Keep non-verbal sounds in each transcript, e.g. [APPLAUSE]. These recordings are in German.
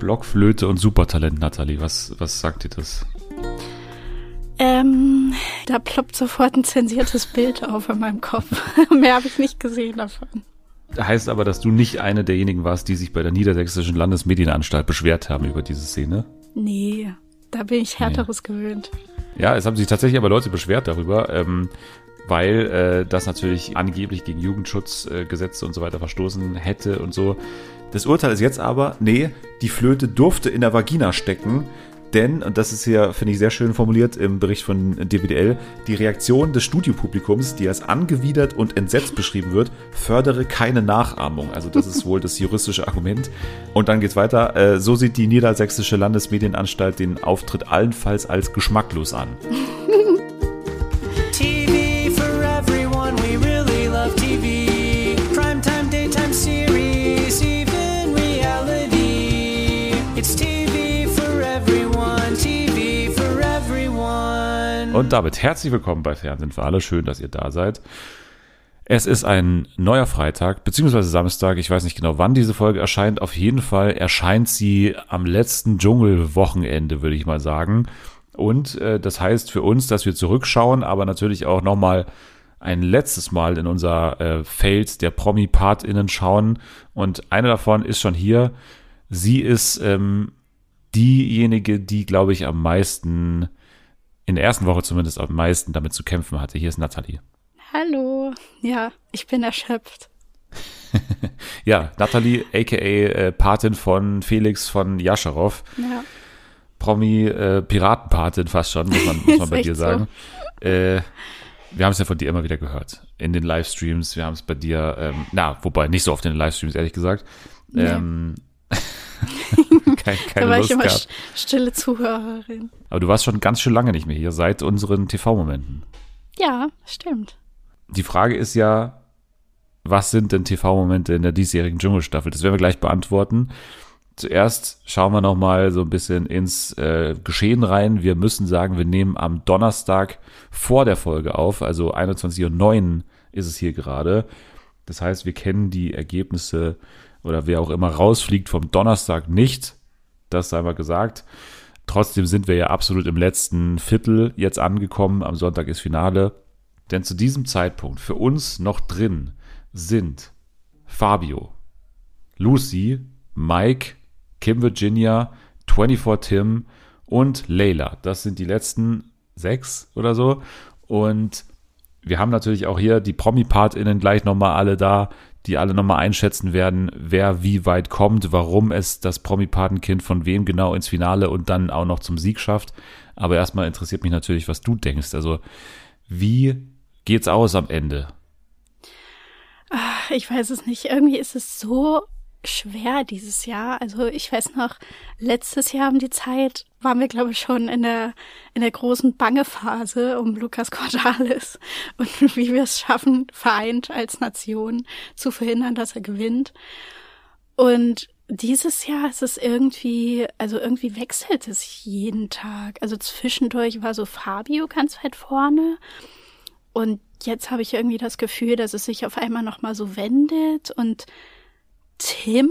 Blockflöte und Supertalent, Nathalie. Was, was sagt dir das? Ähm, da ploppt sofort ein zensiertes [LAUGHS] Bild auf in meinem Kopf. [LAUGHS] Mehr habe ich nicht gesehen davon. Heißt aber, dass du nicht eine derjenigen warst, die sich bei der Niedersächsischen Landesmedienanstalt beschwert haben über diese Szene? Nee, da bin ich härteres nee. gewöhnt. Ja, es haben sich tatsächlich aber Leute beschwert darüber, ähm, weil äh, das natürlich angeblich gegen Jugendschutzgesetze äh, und so weiter verstoßen hätte und so. Das Urteil ist jetzt aber, nee, die Flöte durfte in der Vagina stecken, denn, und das ist hier, finde ich, sehr schön formuliert im Bericht von DWDL, die Reaktion des Studiopublikums, die als angewidert und entsetzt beschrieben wird, fördere keine Nachahmung. Also das ist wohl das juristische Argument. Und dann geht's weiter. Äh, so sieht die Niedersächsische Landesmedienanstalt den Auftritt allenfalls als geschmacklos an. Und damit herzlich willkommen bei Fernsehen für alle. Schön, dass ihr da seid. Es ist ein neuer Freitag, beziehungsweise Samstag. Ich weiß nicht genau, wann diese Folge erscheint. Auf jeden Fall erscheint sie am letzten Dschungelwochenende, würde ich mal sagen. Und äh, das heißt für uns, dass wir zurückschauen, aber natürlich auch nochmal ein letztes Mal in unser äh, Feld der Promi-PartInnen schauen. Und eine davon ist schon hier. Sie ist ähm, diejenige, die, glaube ich, am meisten in der ersten Woche zumindest am meisten damit zu kämpfen hatte. Hier ist Nathalie. Hallo. Ja, ich bin erschöpft. [LAUGHS] ja, Nathalie, aka äh, Patin von Felix von Jascharow. Ja. Promi, äh, Piratenpatin fast schon, muss man, muss [LAUGHS] man bei dir sagen. So. Äh, wir haben es ja von dir immer wieder gehört. In den Livestreams, wir haben es bei dir, ähm, na, wobei nicht so oft in den Livestreams, ehrlich gesagt. Ähm, [LAUGHS] Kein, keine da war Lust ich immer gehabt. stille Zuhörerin. Aber du warst schon ganz schön lange nicht mehr hier, seit unseren TV-Momenten. Ja, stimmt. Die Frage ist ja, was sind denn TV-Momente in der diesjährigen Dschungelstaffel? Das werden wir gleich beantworten. Zuerst schauen wir nochmal so ein bisschen ins äh, Geschehen rein. Wir müssen sagen, wir nehmen am Donnerstag vor der Folge auf, also 21.09 Uhr ist es hier gerade. Das heißt, wir kennen die Ergebnisse oder wer auch immer rausfliegt vom Donnerstag nicht. Das sei mal gesagt. Trotzdem sind wir ja absolut im letzten Viertel jetzt angekommen. Am Sonntag ist Finale. Denn zu diesem Zeitpunkt für uns noch drin sind Fabio, Lucy, Mike, Kim Virginia, 24 Tim und Layla. Das sind die letzten sechs oder so. Und wir haben natürlich auch hier die Promi-PartInnen gleich nochmal alle da die alle nochmal einschätzen werden, wer wie weit kommt, warum es das Promi-Patenkind von wem genau ins Finale und dann auch noch zum Sieg schafft. Aber erstmal interessiert mich natürlich, was du denkst. Also, wie geht's aus am Ende? Ich weiß es nicht. Irgendwie ist es so schwer dieses Jahr. Also ich weiß noch, letztes Jahr um die Zeit waren wir, glaube ich, schon in der, in der großen Bangephase um Lukas Cordalis [LAUGHS] und wie wir es schaffen, vereint als Nation zu verhindern, dass er gewinnt. Und dieses Jahr ist es irgendwie, also irgendwie wechselt es jeden Tag. Also zwischendurch war so Fabio ganz weit vorne. Und jetzt habe ich irgendwie das Gefühl, dass es sich auf einmal nochmal so wendet und Tim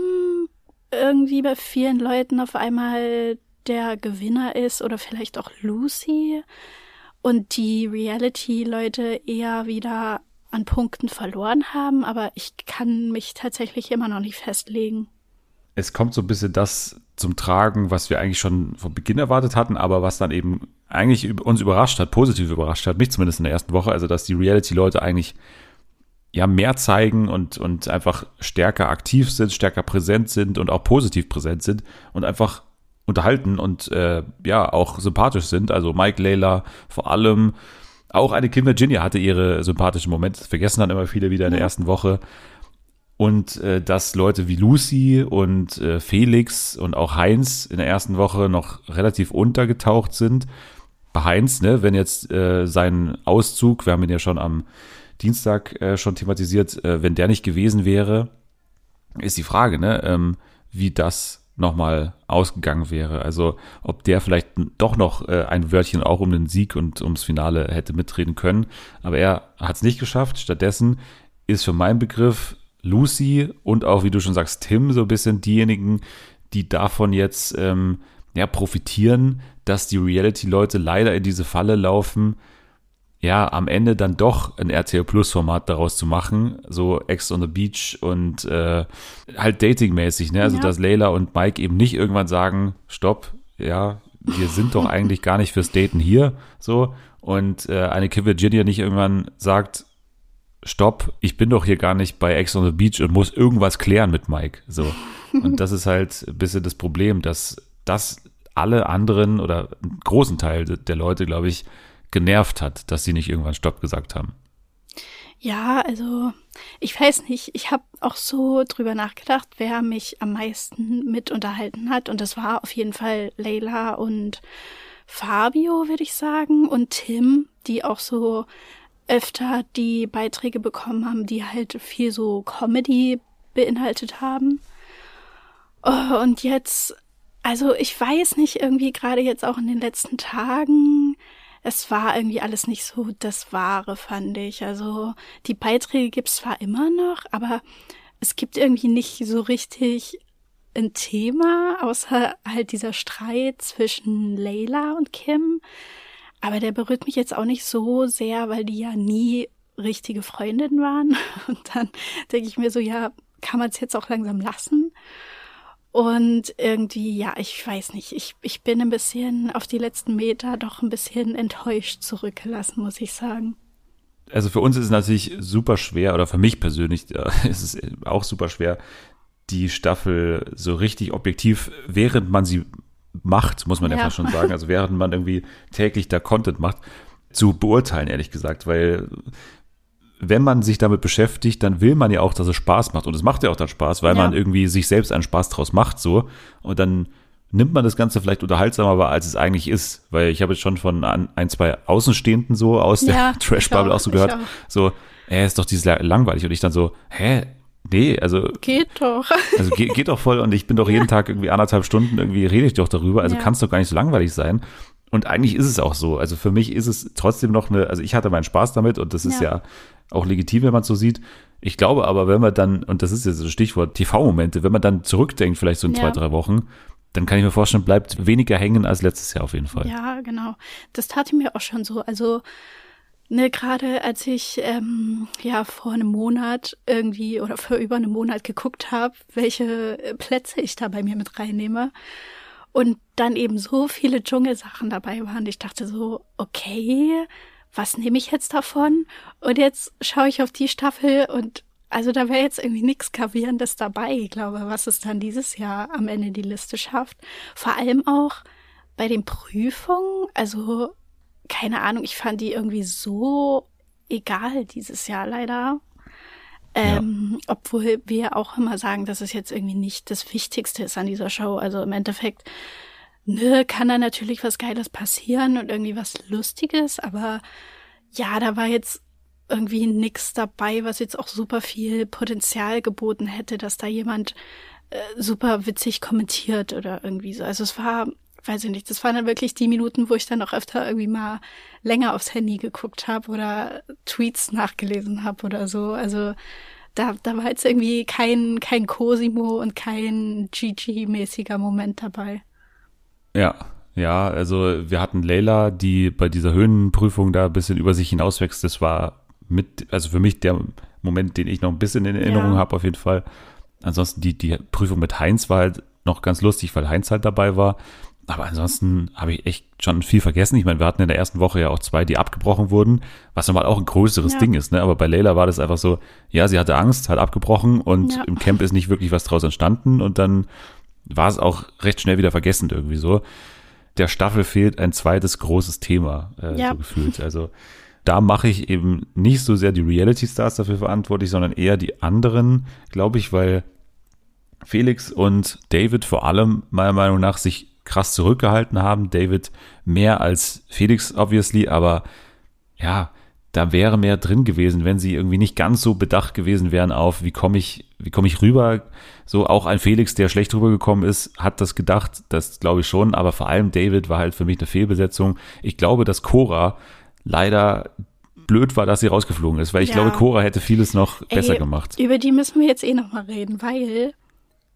irgendwie bei vielen Leuten auf einmal der Gewinner ist oder vielleicht auch Lucy und die Reality-Leute eher wieder an Punkten verloren haben, aber ich kann mich tatsächlich immer noch nicht festlegen. Es kommt so ein bisschen das zum Tragen, was wir eigentlich schon von Beginn erwartet hatten, aber was dann eben eigentlich uns überrascht hat, positiv überrascht hat, mich zumindest in der ersten Woche, also dass die Reality-Leute eigentlich ja mehr zeigen und, und einfach stärker aktiv sind, stärker präsent sind und auch positiv präsent sind und einfach unterhalten und äh, ja auch sympathisch sind. Also Mike Layla vor allem. Auch eine Kim Virginia hatte ihre sympathischen Momente. Das vergessen dann immer viele wieder in der ersten Woche. Und äh, dass Leute wie Lucy und äh, Felix und auch Heinz in der ersten Woche noch relativ untergetaucht sind. Bei Heinz, ne, wenn jetzt äh, sein Auszug, wir haben ihn ja schon am Dienstag äh, schon thematisiert, äh, wenn der nicht gewesen wäre, ist die Frage, ne, ähm, wie das nochmal ausgegangen wäre. Also ob der vielleicht doch noch äh, ein Wörtchen auch um den Sieg und ums Finale hätte mitreden können. Aber er hat es nicht geschafft. Stattdessen ist für meinen Begriff Lucy und auch, wie du schon sagst, Tim so ein bisschen diejenigen, die davon jetzt ähm, ja, profitieren, dass die Reality-Leute leider in diese Falle laufen, ja, am Ende dann doch ein RTL Plus-Format daraus zu machen, so Ex on the Beach und äh, halt datingmäßig, ne? Also ja. dass Leila und Mike eben nicht irgendwann sagen, stopp, ja, wir sind doch [LAUGHS] eigentlich gar nicht fürs Daten hier, so. Und äh, eine Kim Virginia nicht irgendwann sagt, stopp, ich bin doch hier gar nicht bei Ex on the Beach und muss irgendwas klären mit Mike. So. Und das ist halt ein bisschen das Problem, dass das alle anderen oder einen großen Teil der Leute, glaube ich, genervt hat, dass sie nicht irgendwann Stopp gesagt haben. Ja, also ich weiß nicht, ich habe auch so drüber nachgedacht, wer mich am meisten mit unterhalten hat. Und das war auf jeden Fall Leila und Fabio, würde ich sagen, und Tim, die auch so öfter die Beiträge bekommen haben, die halt viel so Comedy beinhaltet haben. Oh, und jetzt, also ich weiß nicht, irgendwie gerade jetzt auch in den letzten Tagen, es war irgendwie alles nicht so das Wahre, fand ich. Also die Beiträge gibt's zwar immer noch, aber es gibt irgendwie nicht so richtig ein Thema, außer halt dieser Streit zwischen Leila und Kim. Aber der berührt mich jetzt auch nicht so sehr, weil die ja nie richtige Freundinnen waren. [LAUGHS] Und dann denke ich mir so, ja, kann man es jetzt auch langsam lassen? Und irgendwie, ja, ich weiß nicht, ich, ich bin ein bisschen auf die letzten Meter doch ein bisschen enttäuscht zurückgelassen, muss ich sagen. Also für uns ist es natürlich super schwer, oder für mich persönlich äh, [LAUGHS] ist es auch super schwer, die Staffel so richtig objektiv, während man sie macht, muss man ja, fast schon [LAUGHS] sagen, also während man irgendwie täglich da Content macht, zu beurteilen, ehrlich gesagt, weil wenn man sich damit beschäftigt, dann will man ja auch, dass es Spaß macht. Und es macht ja auch dann Spaß, weil ja. man irgendwie sich selbst einen Spaß draus macht, so. Und dann nimmt man das Ganze vielleicht unterhaltsamer wahr, als es eigentlich ist. Weil ich habe jetzt schon von ein, zwei Außenstehenden so aus ja, der [LAUGHS] Trash-Bubble auch, so gehört, auch. so, hä, ist doch dieses langweilig. Und ich dann so, hä, Nee, also. Geht doch. [LAUGHS] Also geht, geht doch voll und ich bin doch jeden Tag irgendwie anderthalb Stunden irgendwie rede ich doch darüber. Also ja. kann es doch gar nicht so langweilig sein. Und eigentlich ist es auch so. Also für mich ist es trotzdem noch eine, also ich hatte meinen Spaß damit und das ist ja, ja auch legitim, wenn man es so sieht. Ich glaube aber, wenn man dann, und das ist jetzt das Stichwort TV-Momente, wenn man dann zurückdenkt, vielleicht so in ja. zwei, drei Wochen, dann kann ich mir vorstellen, bleibt weniger hängen als letztes Jahr auf jeden Fall. Ja, genau. Das tat mir auch schon so. Also Ne, gerade als ich ähm, ja vor einem Monat irgendwie oder vor über einem Monat geguckt habe, welche Plätze ich da bei mir mit reinnehme und dann eben so viele Dschungelsachen dabei waren. Ich dachte so, okay, was nehme ich jetzt davon? Und jetzt schaue ich auf die Staffel und also da wäre jetzt irgendwie nichts Gravierendes dabei, ich glaube, was es dann dieses Jahr am Ende die Liste schafft. Vor allem auch bei den Prüfungen, also keine Ahnung, ich fand die irgendwie so egal dieses Jahr leider. Ähm, ja. Obwohl wir auch immer sagen, dass es jetzt irgendwie nicht das Wichtigste ist an dieser Show. Also im Endeffekt, ne, kann da natürlich was Geiles passieren und irgendwie was Lustiges, aber ja, da war jetzt irgendwie nix dabei, was jetzt auch super viel Potenzial geboten hätte, dass da jemand äh, super witzig kommentiert oder irgendwie so. Also es war weiß ich nicht, das waren dann wirklich die Minuten, wo ich dann auch öfter irgendwie mal länger aufs Handy geguckt habe oder Tweets nachgelesen habe oder so. Also da, da war jetzt irgendwie kein, kein Cosimo und kein GG-mäßiger Moment dabei. Ja, ja, also wir hatten Leila, die bei dieser Höhenprüfung da ein bisschen über sich hinauswächst. Das war mit, also für mich der Moment, den ich noch ein bisschen in Erinnerung ja. habe, auf jeden Fall. Ansonsten die, die Prüfung mit Heinz war halt noch ganz lustig, weil Heinz halt dabei war. Aber ansonsten habe ich echt schon viel vergessen. Ich meine, wir hatten in der ersten Woche ja auch zwei, die abgebrochen wurden, was nochmal auch ein größeres ja. Ding ist. Ne? Aber bei Leila war das einfach so, ja, sie hatte Angst, hat abgebrochen und ja. im Camp ist nicht wirklich was draus entstanden und dann war es auch recht schnell wieder vergessen irgendwie so. Der Staffel fehlt ein zweites großes Thema, äh, ja. so gefühlt. Also da mache ich eben nicht so sehr die Reality-Stars dafür verantwortlich, sondern eher die anderen, glaube ich, weil Felix und David vor allem meiner Meinung nach sich krass zurückgehalten haben. David mehr als Felix, obviously, aber ja, da wäre mehr drin gewesen, wenn sie irgendwie nicht ganz so bedacht gewesen wären auf, wie komme ich, wie komme ich rüber. So auch ein Felix, der schlecht rübergekommen ist, hat das gedacht, das glaube ich schon, aber vor allem David war halt für mich eine Fehlbesetzung. Ich glaube, dass Cora leider blöd war, dass sie rausgeflogen ist, weil ich ja. glaube, Cora hätte vieles noch besser Ey, gemacht. Über die müssen wir jetzt eh nochmal reden, weil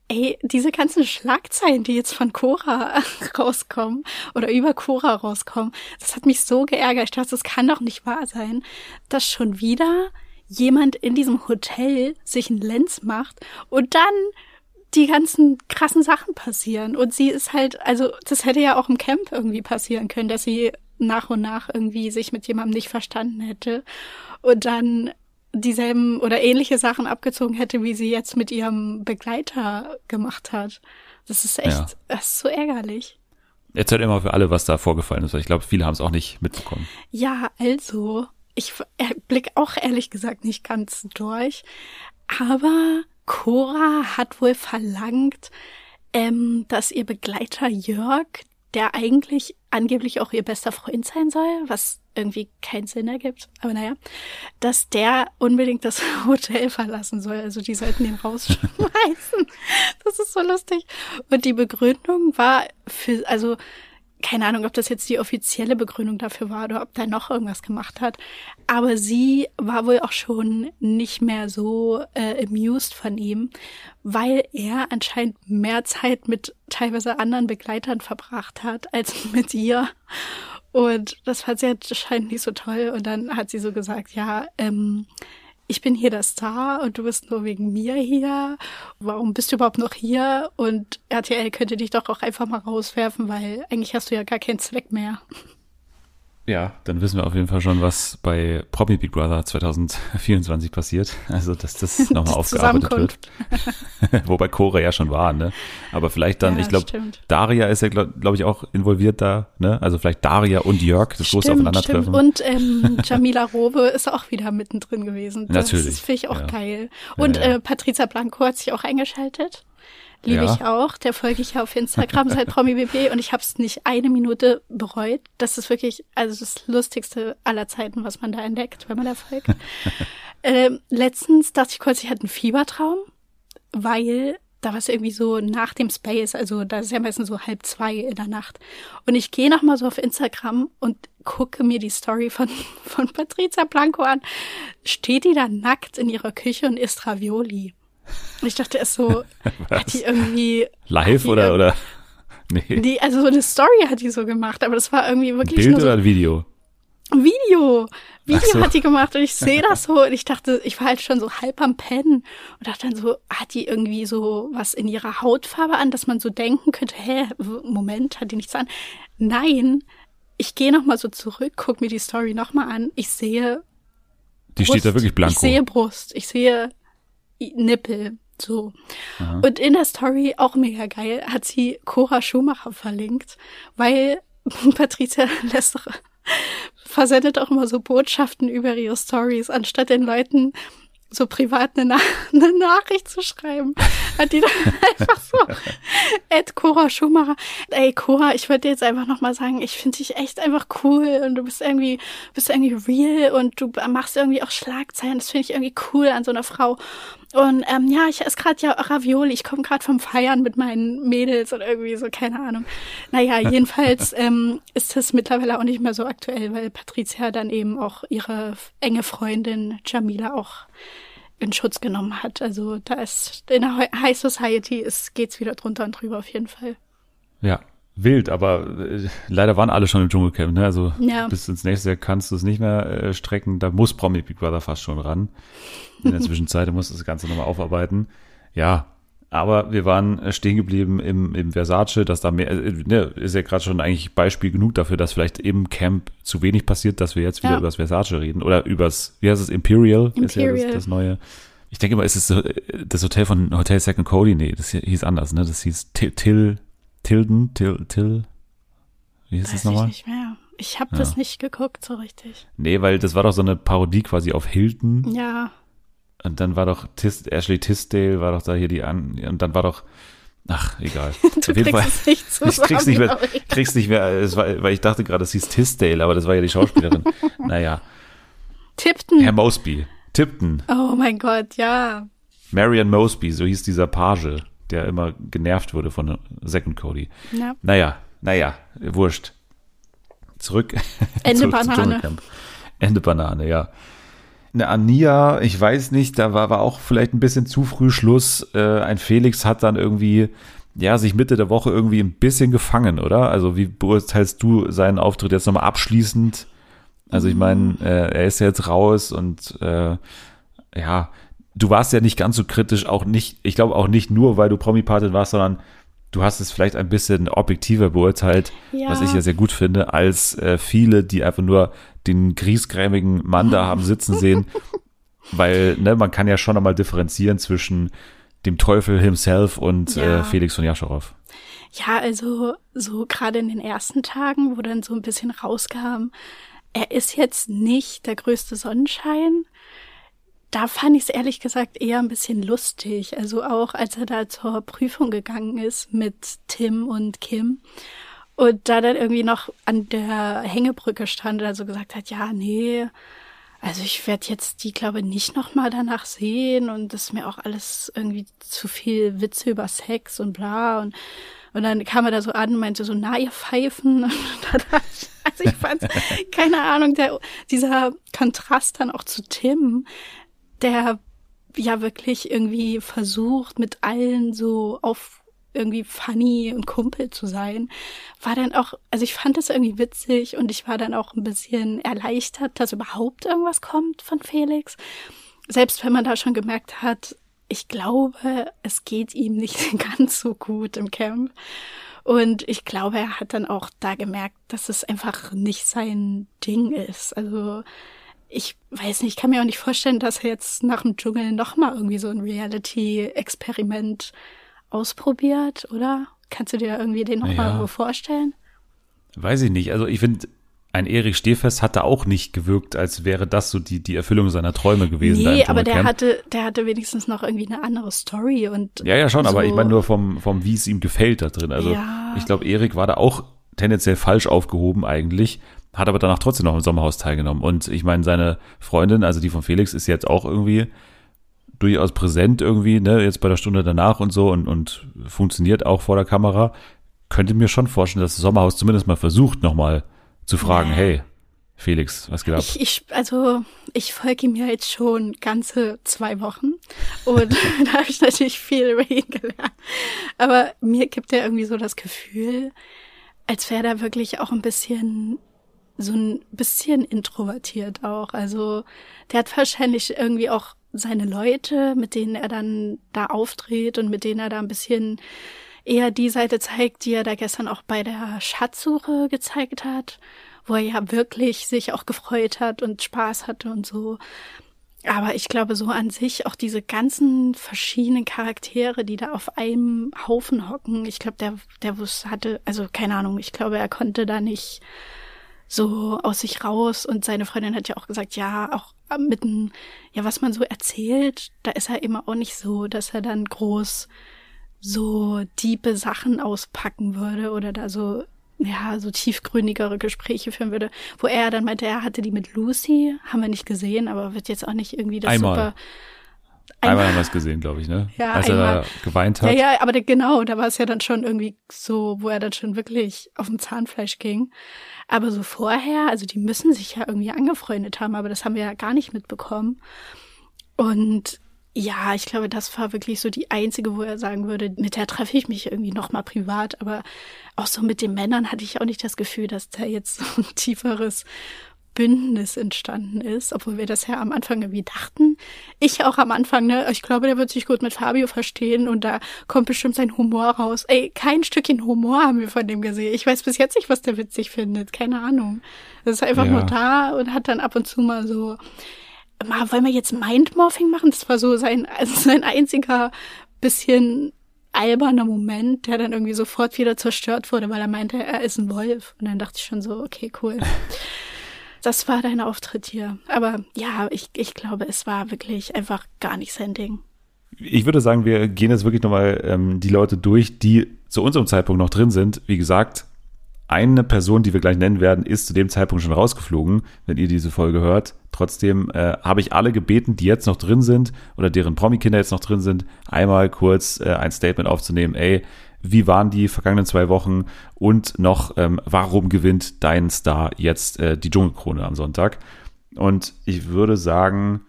ey, diese ganzen Schlagzeilen, die jetzt von Cora [LAUGHS] rauskommen oder über Cora rauskommen, das hat mich so geärgert. Ich dachte, das kann doch nicht wahr sein, dass schon wieder jemand in diesem Hotel sich einen Lenz macht und dann die ganzen krassen Sachen passieren. Und sie ist halt, also das hätte ja auch im Camp irgendwie passieren können, dass sie nach und nach irgendwie sich mit jemandem nicht verstanden hätte und dann dieselben oder ähnliche Sachen abgezogen hätte, wie sie jetzt mit ihrem Begleiter gemacht hat. Das ist echt, ja. das ist so ärgerlich. Erzählt immer für alle, was da vorgefallen ist, ich glaube, viele haben es auch nicht mitbekommen. Ja, also, ich blick auch ehrlich gesagt nicht ganz durch, aber Cora hat wohl verlangt, ähm, dass ihr Begleiter Jörg der eigentlich angeblich auch ihr bester Freund sein soll, was irgendwie keinen Sinn ergibt. Aber naja, dass der unbedingt das [LAUGHS] Hotel verlassen soll. Also die sollten ihn rausschmeißen. [LAUGHS] das ist so lustig. Und die Begründung war für, also keine Ahnung, ob das jetzt die offizielle Begründung dafür war oder ob da noch irgendwas gemacht hat. Aber sie war wohl auch schon nicht mehr so äh, amused von ihm, weil er anscheinend mehr Zeit mit teilweise anderen Begleitern verbracht hat als [LAUGHS] mit ihr. Und das fand sie anscheinend nicht so toll. Und dann hat sie so gesagt, ja, ähm, ich bin hier der Star und du bist nur wegen mir hier. Warum bist du überhaupt noch hier? Und RTL könnte dich doch auch einfach mal rauswerfen, weil eigentlich hast du ja gar keinen Zweck mehr. Ja, dann wissen wir auf jeden Fall schon, was bei Promi Big Brother 2024 passiert. Also, dass das [LAUGHS] nochmal aufgearbeitet wird. [LAUGHS] Wobei Cora ja schon war, ne? Aber vielleicht dann, ja, ich glaube, Daria ist ja, glaube glaub ich, auch involviert da, ne? Also vielleicht Daria und Jörg, das große Aufeinandertreffen. Stimmt. Und ähm, [LAUGHS] Jamila Robe ist auch wieder mittendrin gewesen. Das Natürlich. Das finde ich auch ja. geil. Und ja, Äh, Patricia Blanco hat sich auch eingeschaltet. Liebe ja. ich auch. Der folge ich ja auf Instagram seit PromiBB und ich habe es nicht eine Minute bereut. Das ist wirklich also das Lustigste aller Zeiten, was man da entdeckt, wenn man da folgt. [LAUGHS] ähm, letztens dachte ich kurz, ich hatte einen Fiebertraum, weil da war es irgendwie so nach dem Space, also da ist ja meistens so halb zwei in der Nacht. Und ich gehe nochmal so auf Instagram und gucke mir die Story von, von Patrizia Blanco an. Steht die da nackt in ihrer Küche und isst Ravioli. Und ich dachte erst so, [LAUGHS] hat die irgendwie. Live die oder, oder? [LAUGHS] Nee. Die, also so eine Story hat die so gemacht, aber das war irgendwie wirklich. Bild nur so, oder Video? Video. Video so. hat die gemacht und ich sehe [LAUGHS] das so und ich dachte, ich war halt schon so halb am Pennen und dachte dann so, hat die irgendwie so was in ihrer Hautfarbe an, dass man so denken könnte, hä, Moment, hat die nichts an? Nein, ich gehe nochmal so zurück, guck mir die Story nochmal an, ich sehe Die Brust. steht da wirklich blank. Ich sehe Brust, ich sehe Nippel. So. Aha. Und in der Story, auch mega geil, hat sie Cora Schumacher verlinkt, weil [LAUGHS] Patricia lässt doch, versendet auch immer so Botschaften über ihre Stories, anstatt den Leuten so privat eine, Na [LAUGHS] eine Nachricht zu schreiben, hat die dann [LAUGHS] einfach so, Ed Cora Schumacher, ey Cora, ich dir jetzt einfach nochmal sagen, ich finde dich echt einfach cool und du bist irgendwie, bist irgendwie real und du machst irgendwie auch Schlagzeilen, das finde ich irgendwie cool an so einer Frau. Und ähm, ja, ich esse gerade ja Ravioli, ich komme gerade vom Feiern mit meinen Mädels oder irgendwie so, keine Ahnung. Naja, [LAUGHS] jedenfalls ähm, ist das mittlerweile auch nicht mehr so aktuell, weil Patricia dann eben auch ihre enge Freundin Jamila auch in Schutz genommen hat. Also da ist in der High Society ist, geht's wieder drunter und drüber auf jeden Fall. Ja, wild, aber äh, leider waren alle schon im Dschungelcamp. Ne? Also ja. bis ins nächste Jahr kannst du es nicht mehr äh, strecken. Da muss Promi Big Brother fast schon ran. In der [LAUGHS] Zwischenzeit muss das Ganze nochmal aufarbeiten. Ja, aber wir waren äh, stehen geblieben im, im Versace, dass da mehr, äh, ne, ist ja gerade schon eigentlich Beispiel genug dafür, dass vielleicht im Camp zu wenig passiert, dass wir jetzt wieder ja. über das Versace reden. Oder übers, wie heißt es, Imperial, Imperial. ist ja das, das neue. Ich denke mal, ist es das Hotel von Hotel Second Cody? Nee, das hieß anders, ne? Das hieß Till Tilden, Till, Till, wie hieß das nochmal? Ich nicht mehr. Ich habe ja. das nicht geguckt so richtig. Nee, weil das war doch so eine Parodie quasi auf Hilton. Ja. Und dann war doch Tis, Ashley Tisdale, war doch da hier die an, und dann war doch, ach, egal. [LAUGHS] du Auf jeden Fall, es nicht zusammen, [LAUGHS] ich krieg's nicht mehr, krieg's nicht mehr, es war, weil ich dachte gerade, es hieß Tisdale, aber das war ja die Schauspielerin. [LAUGHS] naja. Tipton. Herr Mosby. Tipton. Oh mein Gott, ja. Marion Mosby, so hieß dieser Page, der immer genervt wurde von Second Cody. Ja. Naja, naja, wurscht. Zurück. [LAUGHS] Ende Banane. Ende Banane, ja. eine Ania, ich weiß nicht, da war, war auch vielleicht ein bisschen zu früh Schluss. Äh, ein Felix hat dann irgendwie, ja, sich Mitte der Woche irgendwie ein bisschen gefangen, oder? Also wie beurteilst du seinen Auftritt jetzt nochmal abschließend? Also ich meine, äh, er ist jetzt raus und äh, ja, du warst ja nicht ganz so kritisch, auch nicht, ich glaube auch nicht nur, weil du Promi-Patin warst, sondern du hast es vielleicht ein bisschen objektiver beurteilt, ja. was ich ja sehr gut finde, als äh, viele, die einfach nur den griesgrämigen Mann da [LAUGHS] haben sitzen sehen. weil, ne, man kann ja schon einmal differenzieren zwischen dem Teufel himself und ja. äh, Felix von Jascharow. Ja, also so gerade in den ersten Tagen, wo dann so ein bisschen rauskam, er ist jetzt nicht der größte Sonnenschein, da fand ich es ehrlich gesagt eher ein bisschen lustig. Also auch als er da zur Prüfung gegangen ist mit Tim und Kim und da dann irgendwie noch an der Hängebrücke stand und also gesagt hat, ja, nee, also ich werde jetzt die, glaube nicht nochmal danach sehen und das ist mir auch alles irgendwie zu viel Witze über Sex und bla und und dann kam er da so an und meinte so, na, ihr Pfeifen. [LAUGHS] also ich fand, keine Ahnung, der, dieser Kontrast dann auch zu Tim, der ja wirklich irgendwie versucht, mit allen so auf irgendwie funny und Kumpel zu sein, war dann auch, also ich fand das irgendwie witzig und ich war dann auch ein bisschen erleichtert, dass überhaupt irgendwas kommt von Felix. Selbst wenn man da schon gemerkt hat, ich glaube, es geht ihm nicht [LAUGHS] ganz so gut im Camp. Und ich glaube, er hat dann auch da gemerkt, dass es einfach nicht sein Ding ist. Also ich weiß nicht, ich kann mir auch nicht vorstellen, dass er jetzt nach dem Dschungel nochmal irgendwie so ein Reality-Experiment ausprobiert, oder? Kannst du dir irgendwie den nochmal ja. vorstellen? Weiß ich nicht. Also ich finde, ein Erich Stehfest hat da auch nicht gewirkt, als wäre das so die, die Erfüllung seiner Träume gewesen. Nee, aber der hatte, der hatte wenigstens noch irgendwie eine andere Story und. Ja, ja, schon, so. aber ich meine nur vom, vom, wie es ihm gefällt da drin. Also ja. ich glaube, Erik war da auch tendenziell falsch aufgehoben eigentlich hat aber danach trotzdem noch im Sommerhaus teilgenommen. Und ich meine, seine Freundin, also die von Felix, ist jetzt auch irgendwie durchaus präsent irgendwie, ne, jetzt bei der Stunde danach und so und, und funktioniert auch vor der Kamera. Könnte mir schon vorstellen, dass das Sommerhaus zumindest mal versucht, nochmal zu fragen, ja. hey, Felix, was geht ab? Ich, ich, also, ich folge ihm ja jetzt schon ganze zwei Wochen und [LAUGHS] [LAUGHS] da habe ich natürlich viel über ihn gelernt. Aber mir gibt er irgendwie so das Gefühl, als wäre er wirklich auch ein bisschen so ein bisschen introvertiert auch. Also der hat wahrscheinlich irgendwie auch seine Leute, mit denen er dann da auftritt und mit denen er da ein bisschen eher die Seite zeigt, die er da gestern auch bei der Schatzsuche gezeigt hat, wo er ja wirklich sich auch gefreut hat und Spaß hatte und so. Aber ich glaube, so an sich auch diese ganzen verschiedenen Charaktere, die da auf einem Haufen hocken, ich glaube, der, der hatte, also keine Ahnung, ich glaube, er konnte da nicht so aus sich raus und seine Freundin hat ja auch gesagt, ja, auch mitten, ja, was man so erzählt, da ist er immer auch nicht so, dass er dann groß so diepe Sachen auspacken würde oder da so ja, so tiefgründigere Gespräche führen würde, wo er dann meinte, er hatte die mit Lucy, haben wir nicht gesehen, aber wird jetzt auch nicht irgendwie das Einmal. super Einmal haben wir es gesehen, glaube ich, ne? [LAUGHS] Ja, Als einmal. er da geweint hat. Ja, ja, aber genau, da war es ja dann schon irgendwie so, wo er dann schon wirklich auf dem Zahnfleisch ging. Aber so vorher, also die müssen sich ja irgendwie angefreundet haben, aber das haben wir ja gar nicht mitbekommen. Und ja, ich glaube, das war wirklich so die einzige, wo er sagen würde, mit der treffe ich mich irgendwie nochmal privat. Aber auch so mit den Männern hatte ich auch nicht das Gefühl, dass da jetzt [LAUGHS] so ein tieferes Bündnis entstanden ist, obwohl wir das ja am Anfang irgendwie dachten. Ich auch am Anfang, ne? Ich glaube, der wird sich gut mit Fabio verstehen und da kommt bestimmt sein Humor raus. Ey, kein Stückchen Humor haben wir von dem gesehen. Ich weiß bis jetzt nicht, was der witzig findet. Keine Ahnung. Das ist einfach ja. nur da und hat dann ab und zu mal so, mal, wollen wir jetzt Mindmorphing machen? Das war so sein, also sein einziger bisschen alberner Moment, der dann irgendwie sofort wieder zerstört wurde, weil er meinte, er ist ein Wolf. Und dann dachte ich schon so, okay, cool. Das war dein Auftritt hier. Aber ja, ich, ich glaube, es war wirklich einfach gar nicht sein Ding. Ich würde sagen, wir gehen jetzt wirklich nochmal ähm, die Leute durch, die zu unserem Zeitpunkt noch drin sind. Wie gesagt, eine Person, die wir gleich nennen werden, ist zu dem Zeitpunkt schon rausgeflogen, wenn ihr diese Folge hört. Trotzdem äh, habe ich alle gebeten, die jetzt noch drin sind oder deren Promi-Kinder jetzt noch drin sind, einmal kurz äh, ein Statement aufzunehmen. Ey, wie waren die vergangenen zwei Wochen und noch, ähm, warum gewinnt dein Star jetzt äh, die Dschungelkrone am Sonntag? Und ich würde sagen,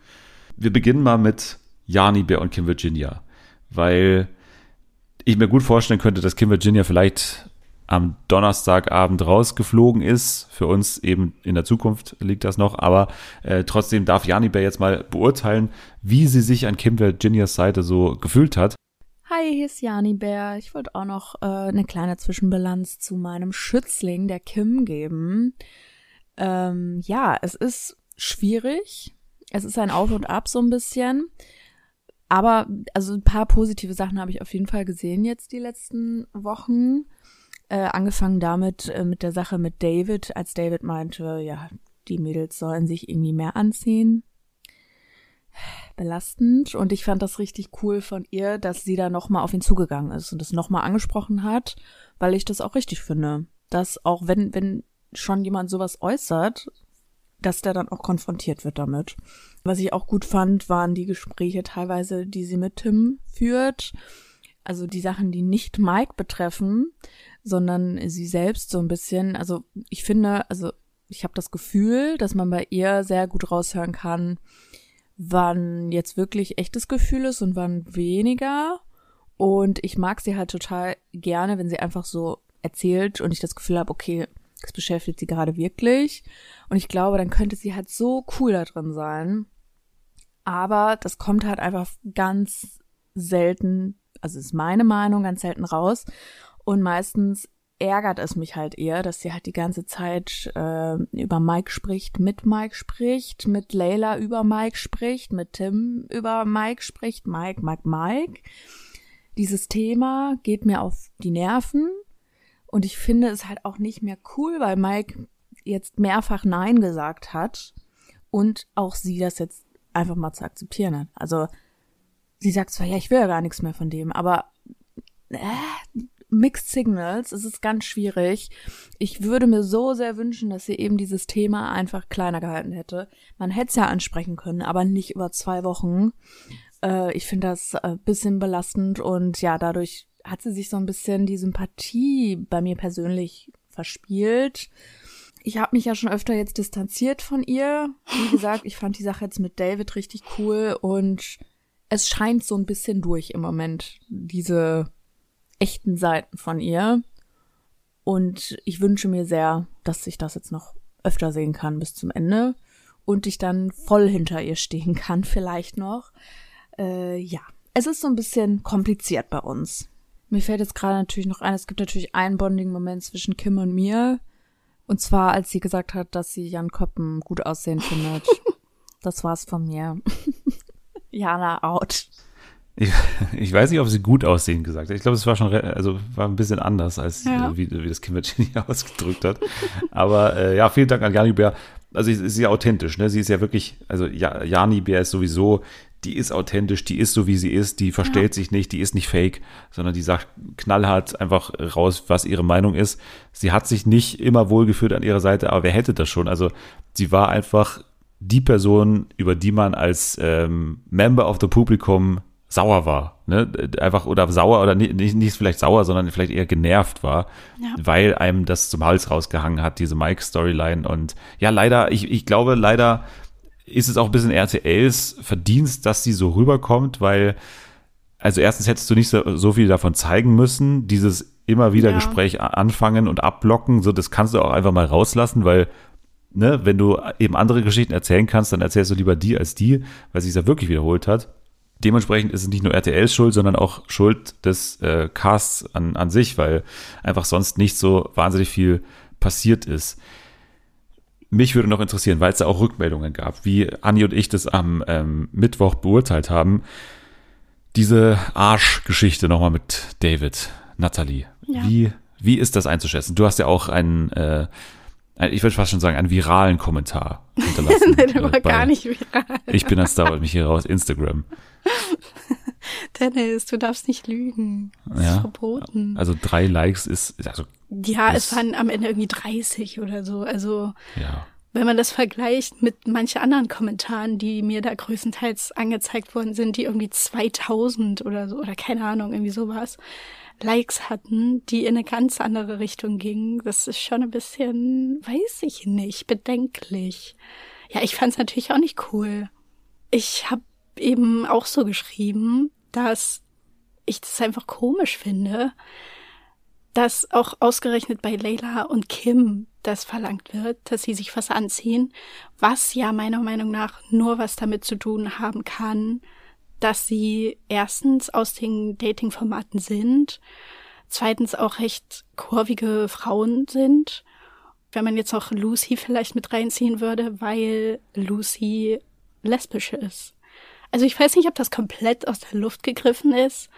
wir beginnen mal mit Jani Bär und Kim Virginia, weil ich mir gut vorstellen könnte, dass Kim Virginia vielleicht am Donnerstagabend rausgeflogen ist. Für uns eben in der Zukunft liegt das noch, aber äh, trotzdem darf Jani Bär jetzt mal beurteilen, wie sie sich an Kim Virginias Seite so gefühlt hat. Hi, hier ist Jani Bär. Ich wollte auch noch äh, eine kleine Zwischenbilanz zu meinem Schützling, der Kim, geben. Ähm, ja, es ist schwierig. Es ist ein Auf und Ab so ein bisschen. Aber also ein paar positive Sachen habe ich auf jeden Fall gesehen jetzt die letzten Wochen. Äh, angefangen damit, äh, mit der Sache mit David, als David meinte, ja, die Mädels sollen sich irgendwie mehr anziehen. Belastend. Und ich fand das richtig cool von ihr, dass sie da nochmal auf ihn zugegangen ist und das nochmal angesprochen hat, weil ich das auch richtig finde. Dass auch wenn, wenn schon jemand sowas äußert, dass der dann auch konfrontiert wird damit. Was ich auch gut fand, waren die Gespräche teilweise, die sie mit Tim führt. Also die Sachen, die nicht Mike betreffen, sondern sie selbst so ein bisschen. Also ich finde, also ich habe das Gefühl, dass man bei ihr sehr gut raushören kann, wann jetzt wirklich echtes Gefühl ist und wann weniger. Und ich mag sie halt total gerne, wenn sie einfach so erzählt und ich das Gefühl habe, okay, das beschäftigt sie gerade wirklich. Und ich glaube, dann könnte sie halt so cool da drin sein. Aber das kommt halt einfach ganz selten, also ist meine Meinung, ganz selten raus. Und meistens ärgert es mich halt eher, dass sie halt die ganze Zeit äh, über Mike spricht, mit Mike spricht, mit Layla über Mike spricht, mit Tim über Mike spricht, Mike, Mike, Mike. Dieses Thema geht mir auf die Nerven und ich finde es halt auch nicht mehr cool, weil Mike jetzt mehrfach Nein gesagt hat und auch sie das jetzt einfach mal zu akzeptieren hat. Also sie sagt zwar, ja, ich will ja gar nichts mehr von dem, aber äh, Mixed Signals, es ist ganz schwierig. Ich würde mir so sehr wünschen, dass sie eben dieses Thema einfach kleiner gehalten hätte. Man hätte es ja ansprechen können, aber nicht über zwei Wochen. Äh, ich finde das ein bisschen belastend und ja, dadurch hat sie sich so ein bisschen die Sympathie bei mir persönlich verspielt. Ich habe mich ja schon öfter jetzt distanziert von ihr. Wie gesagt, ich fand die Sache jetzt mit David richtig cool und es scheint so ein bisschen durch im Moment, diese echten Seiten von ihr. Und ich wünsche mir sehr, dass ich das jetzt noch öfter sehen kann bis zum Ende und ich dann voll hinter ihr stehen [LAUGHS] kann, vielleicht noch. Äh, ja, es ist so ein bisschen kompliziert bei uns. Mir fällt jetzt gerade natürlich noch ein, es gibt natürlich einen Bonding-Moment zwischen Kim und mir. Und zwar, als sie gesagt hat, dass sie Jan Köppen gut aussehen findet. [LAUGHS] das war's von mir. [LAUGHS] Jana out. Ich, [LAUGHS] ich weiß nicht, ob sie gut aussehen gesagt hat. Ich glaube, es war schon, also war ein bisschen anders, als ja. äh, wie, wie das Kim Virginia [LAUGHS] ausgedrückt hat. Aber äh, ja, vielen Dank an Jani Bär. Also sie ist ja authentisch, ne? Sie ist ja wirklich, also ja, Jani Bär ist sowieso, die ist authentisch, die ist so wie sie ist, die verstellt ja. sich nicht, die ist nicht fake, sondern die sagt knallhart einfach raus, was ihre Meinung ist. Sie hat sich nicht immer wohlgefühlt an ihrer Seite, aber wer hätte das schon? Also sie war einfach die Person, über die man als ähm, Member of the Publikum sauer war, ne? Einfach oder sauer oder nicht, nicht vielleicht sauer, sondern vielleicht eher genervt war, ja. weil einem das zum Hals rausgehangen hat, diese Mike-Storyline. Und ja, leider, ich, ich glaube, leider ist es auch ein bisschen RTLs Verdienst, dass sie so rüberkommt, weil, also erstens hättest du nicht so, so viel davon zeigen müssen, dieses immer wieder ja. Gespräch anfangen und abblocken, so das kannst du auch einfach mal rauslassen, weil ne, wenn du eben andere Geschichten erzählen kannst, dann erzählst du lieber die als die, weil sich ja wirklich wiederholt hat dementsprechend ist es nicht nur RTLs Schuld, sondern auch Schuld des äh, Casts an, an sich, weil einfach sonst nicht so wahnsinnig viel passiert ist. Mich würde noch interessieren, weil es da auch Rückmeldungen gab, wie Anni und ich das am ähm, Mittwoch beurteilt haben. Diese Arschgeschichte nochmal mit David, Natalie. Ja. Wie, wie ist das einzuschätzen? Du hast ja auch einen, äh, ich würde fast schon sagen, einen viralen Kommentar hinterlassen. [LAUGHS] Nein, der war gar nicht viral. Ich bin das dauert mich hier raus, Instagram. [LAUGHS] Dennis, du darfst nicht lügen. Das ja, ist verboten. Also drei Likes ist, also. Ja, ist, es waren am Ende irgendwie 30 oder so. Also. Ja. Wenn man das vergleicht mit manchen anderen Kommentaren, die mir da größtenteils angezeigt worden sind, die irgendwie 2000 oder so, oder keine Ahnung, irgendwie sowas, Likes hatten, die in eine ganz andere Richtung gingen, das ist schon ein bisschen, weiß ich nicht, bedenklich Ja, ich fand es natürlich auch nicht cool. Ich habe eben auch so geschrieben, dass ich das einfach komisch finde, dass auch ausgerechnet bei Leila und Kim das verlangt wird, dass sie sich was anziehen, was ja meiner Meinung nach nur was damit zu tun haben kann, dass sie erstens aus den Dating-Formaten sind, zweitens auch recht kurvige Frauen sind. Wenn man jetzt auch Lucy vielleicht mit reinziehen würde, weil Lucy lesbisch ist. Also ich weiß nicht, ob das komplett aus der Luft gegriffen ist,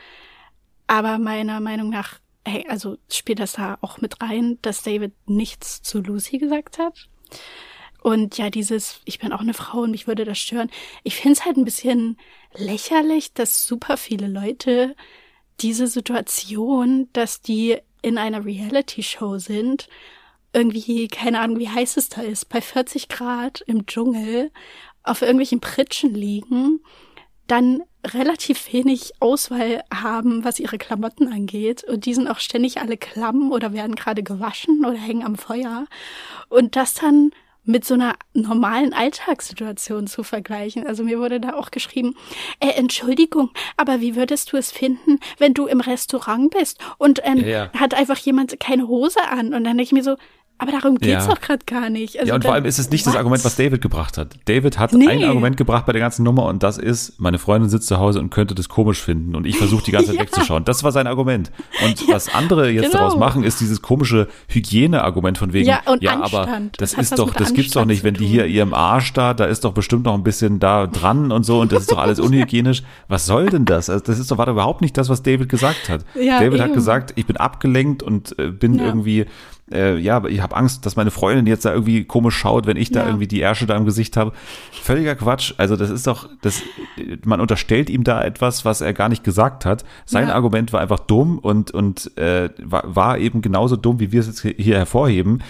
aber meiner Meinung nach hey, also spielt das da auch mit rein, dass David nichts zu Lucy gesagt hat. Und ja, dieses, ich bin auch eine Frau und mich würde das stören. Ich finde es halt ein bisschen lächerlich, dass super viele Leute diese Situation, dass die in einer Reality-Show sind, irgendwie, keine Ahnung, wie heiß es da ist, bei 40 Grad im Dschungel auf irgendwelchen Pritschen liegen dann relativ wenig Auswahl haben, was ihre Klamotten angeht. Und die sind auch ständig alle klamm oder werden gerade gewaschen oder hängen am Feuer. Und das dann mit so einer normalen Alltagssituation zu vergleichen. Also mir wurde da auch geschrieben, äh, Entschuldigung, aber wie würdest du es finden, wenn du im Restaurant bist und ähm, ja, ja. hat einfach jemand keine Hose an? Und dann denke ich mir so, aber darum geht's ja. doch gerade gar nicht. Also ja, und vor allem ist es nicht what? das Argument, was David gebracht hat. David hat nee. ein Argument gebracht bei der ganzen Nummer und das ist, meine Freundin sitzt zu Hause und könnte das komisch finden und ich versuche die ganze Zeit [LAUGHS] ja. wegzuschauen. Das war sein Argument. Und ja, was andere jetzt genau. daraus machen, ist dieses komische Hygiene-Argument von wegen, ja, und ja aber das, das ist doch, das gibt's doch nicht, wenn die hier ihrem Arsch da, da ist doch bestimmt noch ein bisschen da dran und so und das ist doch alles [LAUGHS] unhygienisch. Was soll denn das? Also das ist doch war überhaupt nicht das, was David gesagt hat. David eben. hat gesagt, ich bin abgelenkt und äh, bin irgendwie äh, ja, ich habe Angst, dass meine Freundin jetzt da irgendwie komisch schaut, wenn ich da irgendwie die Ärsche da im Gesicht habe. Völliger Quatsch. Also das ist doch, das, man unterstellt ihm da etwas, was er gar nicht gesagt hat. Sein ja. Argument war einfach dumm und, und äh, war, war eben genauso dumm, wie wir es jetzt hier hervorheben.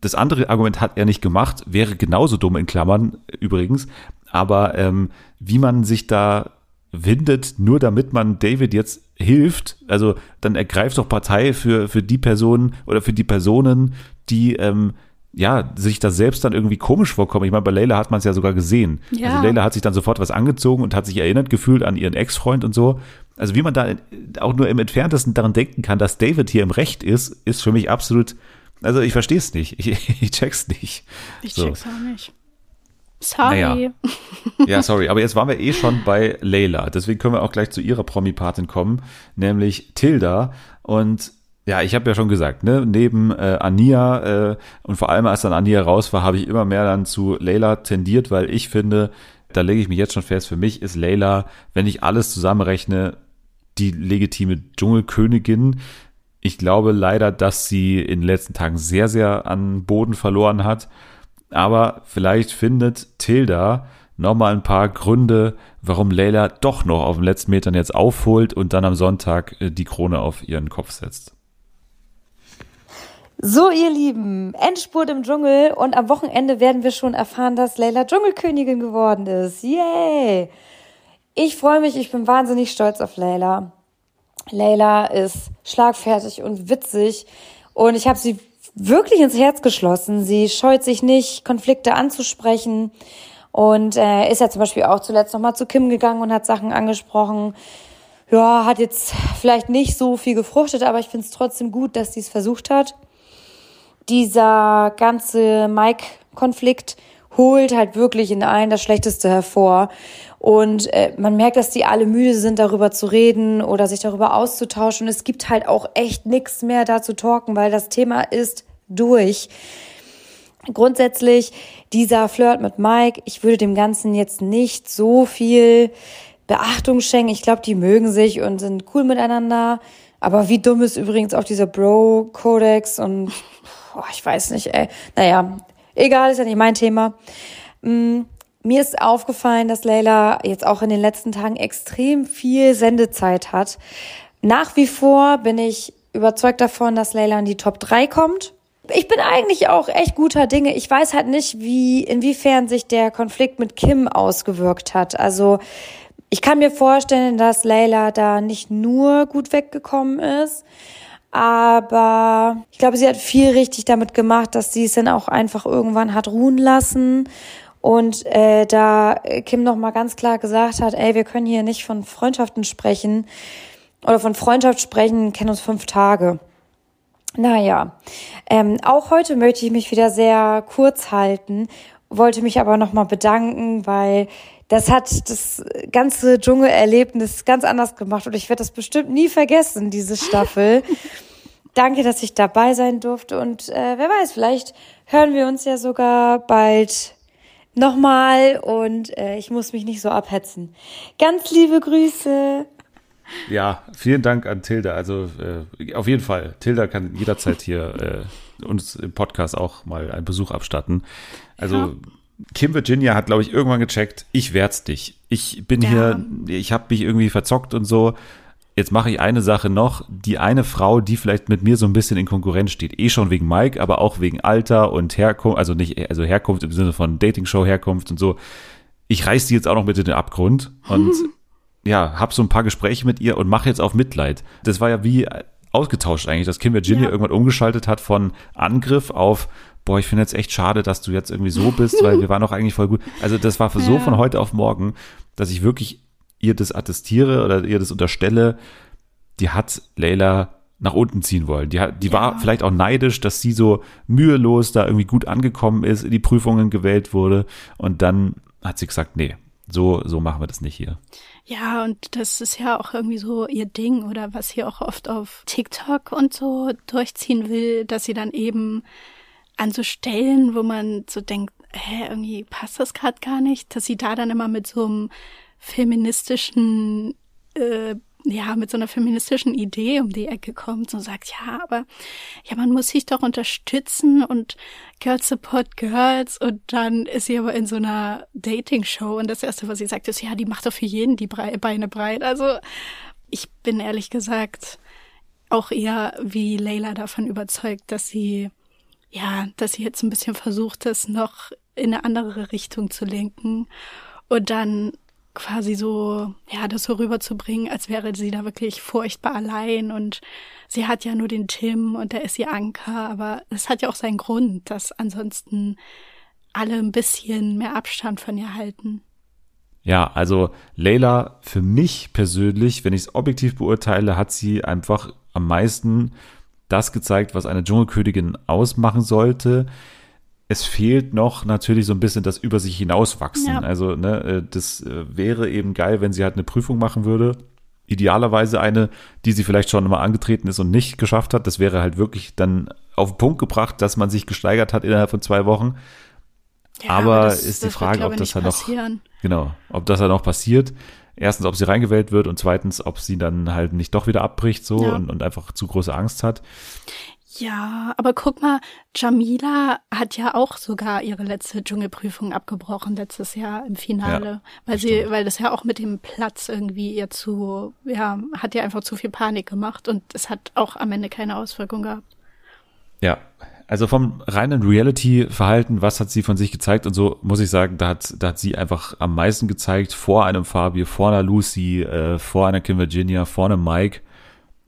Das andere Argument hat er nicht gemacht, wäre genauso dumm in Klammern übrigens. Aber ähm, wie man sich da windet, nur damit man David jetzt hilft, also dann ergreift doch Partei für, für die Personen oder für die Personen, die ähm, ja, sich da selbst dann irgendwie komisch vorkommen. Ich meine, bei Leila hat man es ja sogar gesehen. Ja. Also Leila hat sich dann sofort was angezogen und hat sich erinnert gefühlt an ihren Ex-Freund und so. Also wie man da auch nur im entferntesten daran denken kann, dass David hier im Recht ist, ist für mich absolut, also ich verstehe es nicht. Ich, [LAUGHS] ich check's nicht. Ich so. check's auch nicht. Sorry. Naja. Ja, sorry. Aber jetzt waren wir eh schon bei Layla. Deswegen können wir auch gleich zu ihrer Promi-Patin kommen, nämlich Tilda. Und ja, ich habe ja schon gesagt, ne, neben äh, Ania äh, und vor allem als dann Ania raus war, habe ich immer mehr dann zu Layla tendiert, weil ich finde, da lege ich mich jetzt schon fest, für mich ist Layla, wenn ich alles zusammenrechne, die legitime Dschungelkönigin. Ich glaube leider, dass sie in den letzten Tagen sehr, sehr an Boden verloren hat aber vielleicht findet Tilda nochmal ein paar Gründe, warum Leila doch noch auf den letzten Metern jetzt aufholt und dann am Sonntag äh, die Krone auf ihren Kopf setzt. So, ihr Lieben, Endspurt im Dschungel und am Wochenende werden wir schon erfahren, dass Leila Dschungelkönigin geworden ist. Yay! Ich freue mich, ich bin wahnsinnig stolz auf Leila. Leila ist schlagfertig und witzig und ich habe sie wirklich ins Herz geschlossen. Sie scheut sich nicht, Konflikte anzusprechen und äh, ist ja zum Beispiel auch zuletzt nochmal zu Kim gegangen und hat Sachen angesprochen. Ja, hat jetzt vielleicht nicht so viel gefruchtet, aber ich finde es trotzdem gut, dass sie es versucht hat. Dieser ganze Mike-Konflikt holt halt wirklich in allen das Schlechteste hervor. Und äh, man merkt, dass die alle müde sind, darüber zu reden oder sich darüber auszutauschen. Und es gibt halt auch echt nichts mehr da zu talken, weil das Thema ist durch. Grundsätzlich dieser Flirt mit Mike, ich würde dem Ganzen jetzt nicht so viel Beachtung schenken. Ich glaube, die mögen sich und sind cool miteinander. Aber wie dumm ist übrigens auch dieser Bro-Kodex und boah, ich weiß nicht, ey. Naja, egal, ist ja nicht mein Thema. Mm, mir ist aufgefallen, dass Leila jetzt auch in den letzten Tagen extrem viel Sendezeit hat. Nach wie vor bin ich überzeugt davon, dass Leila in die Top 3 kommt ich bin eigentlich auch echt guter Dinge. Ich weiß halt nicht, wie, inwiefern sich der Konflikt mit Kim ausgewirkt hat. Also, ich kann mir vorstellen, dass Layla da nicht nur gut weggekommen ist, aber ich glaube, sie hat viel richtig damit gemacht, dass sie es dann auch einfach irgendwann hat ruhen lassen und äh, da Kim noch mal ganz klar gesagt hat, ey, wir können hier nicht von Freundschaften sprechen oder von Freundschaft sprechen, kennen uns fünf Tage. Naja, ähm, auch heute möchte ich mich wieder sehr kurz halten, wollte mich aber nochmal bedanken, weil das hat das ganze Dschungelerlebnis ganz anders gemacht und ich werde das bestimmt nie vergessen, diese Staffel. [LAUGHS] Danke, dass ich dabei sein durfte und äh, wer weiß, vielleicht hören wir uns ja sogar bald nochmal und äh, ich muss mich nicht so abhetzen. Ganz liebe Grüße. Ja, vielen Dank an Tilda. Also äh, auf jeden Fall. Tilda kann jederzeit hier äh, uns im Podcast auch mal einen Besuch abstatten. Also ja. Kim Virginia hat, glaube ich, irgendwann gecheckt, ich werd's dich. Ich bin ja. hier, ich habe mich irgendwie verzockt und so. Jetzt mache ich eine Sache noch. Die eine Frau, die vielleicht mit mir so ein bisschen in Konkurrenz steht, eh schon wegen Mike, aber auch wegen Alter und Herkunft, also nicht, also Herkunft im Sinne von Dating-Show-Herkunft und so. Ich reiß die jetzt auch noch mit in den Abgrund und [LAUGHS] ja, hab so ein paar Gespräche mit ihr und mache jetzt auf Mitleid. Das war ja wie ausgetauscht eigentlich, dass Kim Virginia ja. irgendwann umgeschaltet hat von Angriff auf boah, ich finde jetzt echt schade, dass du jetzt irgendwie so bist, weil wir [LAUGHS] waren doch eigentlich voll gut. Also das war so ja. von heute auf morgen, dass ich wirklich ihr das attestiere oder ihr das unterstelle, die hat Leila nach unten ziehen wollen. Die, hat, die ja. war vielleicht auch neidisch, dass sie so mühelos da irgendwie gut angekommen ist, in die Prüfungen gewählt wurde und dann hat sie gesagt, nee, so, so machen wir das nicht hier. Ja, und das ist ja auch irgendwie so ihr Ding oder was sie auch oft auf TikTok und so durchziehen will, dass sie dann eben an so Stellen, wo man so denkt, hä, irgendwie passt das gerade gar nicht, dass sie da dann immer mit so einem feministischen äh, ja, mit so einer feministischen Idee um die Ecke kommt und sagt, ja, aber ja, man muss sich doch unterstützen und Girls support Girls und dann ist sie aber in so einer Dating-Show und das erste, was sie sagt, ist, ja, die macht doch für jeden die Beine breit. Also ich bin ehrlich gesagt auch eher wie Leila davon überzeugt, dass sie, ja, dass sie jetzt ein bisschen versucht, das noch in eine andere Richtung zu lenken und dann quasi so, ja, das so rüberzubringen, als wäre sie da wirklich furchtbar allein und sie hat ja nur den Tim und der ist ihr Anker, aber es hat ja auch seinen Grund, dass ansonsten alle ein bisschen mehr Abstand von ihr halten. Ja, also Leila, für mich persönlich, wenn ich es objektiv beurteile, hat sie einfach am meisten das gezeigt, was eine Dschungelkönigin ausmachen sollte es fehlt noch natürlich so ein bisschen das über sich hinauswachsen. Ja. Also, ne, äh, das äh, wäre eben geil, wenn sie halt eine Prüfung machen würde. Idealerweise eine, die sie vielleicht schon mal angetreten ist und nicht geschafft hat. Das wäre halt wirklich dann auf den Punkt gebracht, dass man sich gesteigert hat innerhalb von zwei Wochen. Ja, aber, aber das, ist die Frage, wird, ob das dann noch, genau, ob das dann noch passiert. Erstens, ob sie reingewählt wird und zweitens, ob sie dann halt nicht doch wieder abbricht so ja. und, und einfach zu große Angst hat. Ja, aber guck mal, Jamila hat ja auch sogar ihre letzte Dschungelprüfung abgebrochen letztes Jahr im Finale, ja, weil sie, stimmt. weil das ja auch mit dem Platz irgendwie ihr zu, ja, hat ja einfach zu viel Panik gemacht und es hat auch am Ende keine Auswirkung gehabt. Ja, also vom reinen Reality-Verhalten, was hat sie von sich gezeigt und so, muss ich sagen, da hat, da hat sie einfach am meisten gezeigt vor einem Fabio, vor einer Lucy, äh, vor einer Kim Virginia, vor einem Mike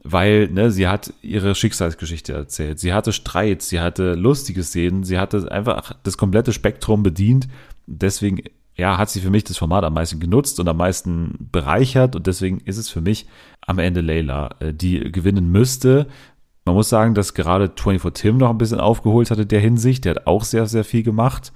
weil ne, sie hat ihre Schicksalsgeschichte erzählt. Sie hatte Streit, sie hatte lustige Szenen, sie hatte einfach das komplette Spektrum bedient. Deswegen ja, hat sie für mich das Format am meisten genutzt und am meisten bereichert und deswegen ist es für mich am Ende Layla, äh, die gewinnen müsste. Man muss sagen, dass gerade 24 Tim noch ein bisschen aufgeholt hatte in der Hinsicht. Der hat auch sehr, sehr viel gemacht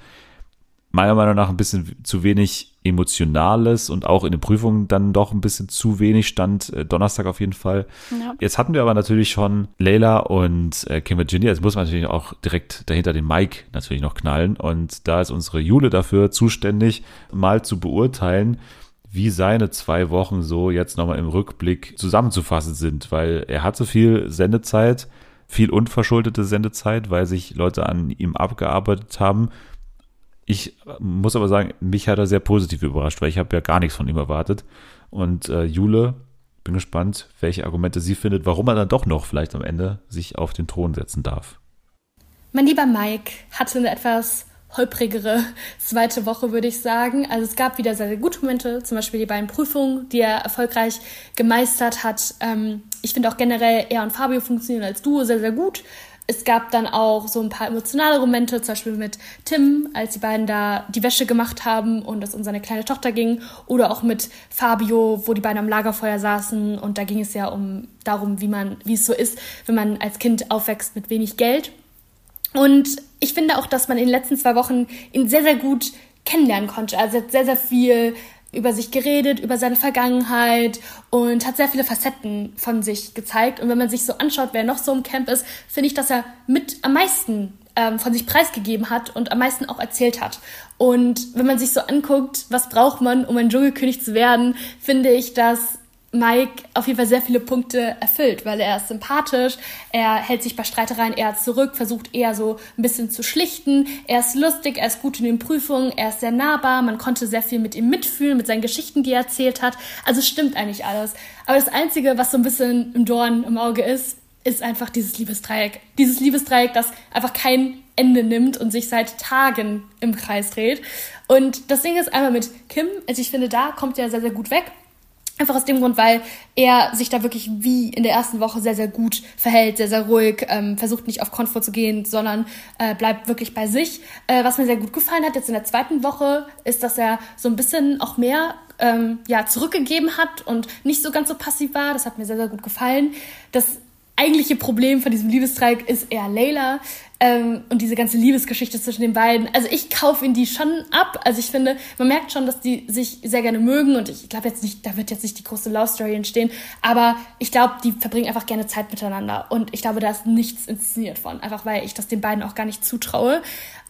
meiner Meinung nach ein bisschen zu wenig Emotionales und auch in den Prüfungen dann doch ein bisschen zu wenig stand. Äh, Donnerstag auf jeden Fall. Ja. Jetzt hatten wir aber natürlich schon Leila und äh, Kim Virginia. Jetzt muss man natürlich auch direkt dahinter den Mike natürlich noch knallen. Und da ist unsere Jule dafür zuständig, mal zu beurteilen, wie seine zwei Wochen so jetzt nochmal im Rückblick zusammenzufassen sind, weil er hatte viel Sendezeit, viel unverschuldete Sendezeit, weil sich Leute an ihm abgearbeitet haben ich muss aber sagen, mich hat er sehr positiv überrascht, weil ich habe ja gar nichts von ihm erwartet. Und äh, Jule, bin gespannt, welche Argumente sie findet, warum er dann doch noch vielleicht am Ende sich auf den Thron setzen darf. Mein lieber Mike hatte eine etwas holprigere zweite Woche, würde ich sagen. Also es gab wieder sehr, sehr gute Momente, zum Beispiel die beiden Prüfungen, die er erfolgreich gemeistert hat. Ähm, ich finde auch generell er und Fabio funktionieren als Duo sehr, sehr gut. es gab dann auch so ein paar emotionale Momente, zum Beispiel mit Tim, als die beiden da die Wäsche gemacht haben und es um seine kleine Tochter ging. Oder auch mit Fabio, wo die beiden am Lagerfeuer saßen und da ging es ja um darum, wie man, wie es so ist, wenn man als Kind aufwächst mit wenig Geld. Und ich finde auch, dass man in den letzten zwei Wochen ihn sehr, sehr gut kennenlernen konnte. Also er hat sehr, sehr viel über sich geredet, über seine Vergangenheit und hat sehr viele Facetten von sich gezeigt. Und wenn man sich so anschaut, wer noch so im Camp ist, finde ich, dass er mit am meisten ähm, von sich preisgegeben hat und am meisten auch erzählt hat. Und wenn man sich so anguckt, was braucht man, um ein Dschungelkönig zu werden, finde ich, dass Mike auf jeden Fall sehr viele Punkte erfüllt, weil er ist sympathisch, er hält sich bei Streitereien eher zurück, versucht eher so ein bisschen zu schlichten, er ist lustig, er ist gut in den Prüfungen, er ist sehr nahbar, man konnte sehr viel mit ihm mitfühlen, mit seinen Geschichten, die er erzählt hat. Also stimmt eigentlich alles. Aber das Einzige, was so ein bisschen im Dorn im Auge ist, ist einfach dieses Liebesdreieck. Dieses Liebesdreieck, das einfach kein Ende nimmt und sich seit Tagen im Kreis dreht. Und das Ding ist einmal mit Kim, also ich finde, da kommt er sehr, sehr gut weg. Einfach aus dem Grund, weil er sich da wirklich wie in der ersten Woche sehr, sehr gut verhält, sehr, sehr ruhig, ähm, versucht nicht auf Komfort zu gehen, sondern äh, bleibt wirklich bei sich. Äh, was mir sehr gut gefallen hat jetzt in der zweiten Woche, ist, dass er so ein bisschen auch mehr ähm, ja, zurückgegeben hat und nicht so ganz so passiv war. Das hat mir sehr, sehr gut gefallen. Das eigentliche Problem von diesem Liebesdreieck ist eher Layla ähm, und diese ganze Liebesgeschichte zwischen den beiden. Also ich kaufe ihn die schon ab. Also ich finde, man merkt schon, dass die sich sehr gerne mögen und ich glaube jetzt nicht, da wird jetzt nicht die große Love Story entstehen, aber ich glaube, die verbringen einfach gerne Zeit miteinander und ich glaube, da ist nichts inszeniert von, einfach weil ich das den beiden auch gar nicht zutraue.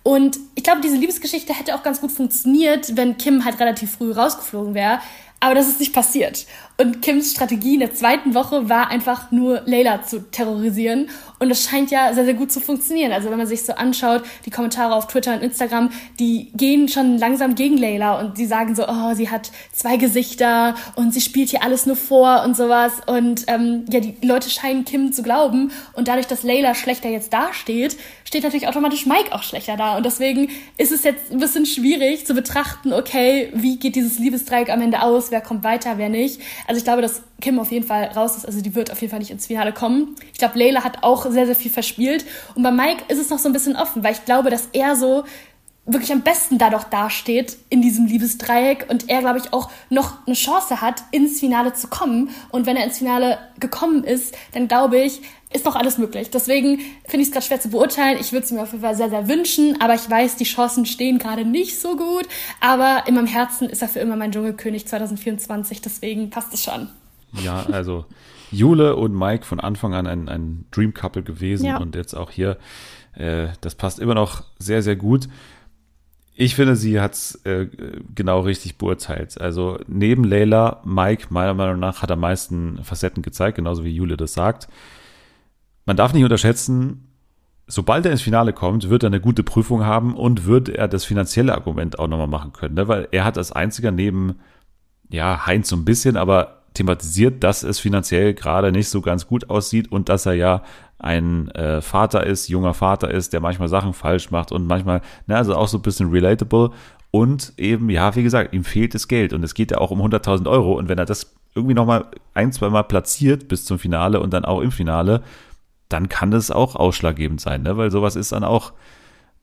Und ich glaube, diese Liebesgeschichte hätte auch ganz gut funktioniert, wenn Kim halt relativ früh rausgeflogen wäre. Aber das ist nicht passiert. Und Kims Strategie in der zweiten Woche war einfach nur Layla zu terrorisieren. Und das scheint ja sehr, sehr gut zu funktionieren. Also wenn man sich so anschaut, die Kommentare auf Twitter und Instagram, die gehen schon langsam gegen Layla und die sagen so, oh, sie hat zwei Gesichter und sie spielt hier alles nur vor und sowas. Und ähm, ja, die Leute scheinen Kim zu glauben. Und dadurch, dass Layla schlechter jetzt dasteht, steht natürlich automatisch Mike auch schlechter da. Und deswegen ist es jetzt ein bisschen schwierig zu betrachten, okay, wie geht dieses Liebesdreieck am Ende aus, wer kommt weiter, wer nicht. Also ich glaube, dass Kim auf jeden Fall raus ist. Also die wird auf jeden Fall nicht ins Finale kommen. Ich glaube, Leila hat auch sehr, sehr viel verspielt. Und bei Mike ist es noch so ein bisschen offen, weil ich glaube, dass er so wirklich am besten da doch dasteht in diesem Liebesdreieck und er, glaube ich, auch noch eine Chance hat, ins Finale zu kommen. Und wenn er ins Finale gekommen ist, dann glaube ich, ist noch alles möglich. Deswegen finde ich es gerade schwer zu beurteilen. Ich würde es mir auf jeden Fall sehr, sehr wünschen, aber ich weiß, die Chancen stehen gerade nicht so gut. Aber in meinem Herzen ist er für immer mein Dschungelkönig 2024, deswegen passt es schon. Ja, also Jule und Mike von Anfang an ein, ein Dream Couple gewesen ja. und jetzt auch hier. Äh, das passt immer noch sehr, sehr gut. Ich finde, sie hat es äh, genau richtig beurteilt. Also neben Leila, Mike, meiner Meinung nach, hat am meisten Facetten gezeigt, genauso wie Jule das sagt. Man darf nicht unterschätzen, sobald er ins Finale kommt, wird er eine gute Prüfung haben und wird er das finanzielle Argument auch nochmal machen können. Ne? Weil er hat als einziger neben, ja, Heinz so ein bisschen, aber thematisiert, dass es finanziell gerade nicht so ganz gut aussieht und dass er ja ein äh, Vater ist, junger Vater ist, der manchmal Sachen falsch macht und manchmal, ne, also auch so ein bisschen relatable. Und eben, ja, wie gesagt, ihm fehlt das Geld und es geht ja auch um 100.000 Euro. Und wenn er das irgendwie nochmal ein, zwei Mal platziert bis zum Finale und dann auch im Finale, dann kann das auch ausschlaggebend sein, ne, weil sowas ist dann auch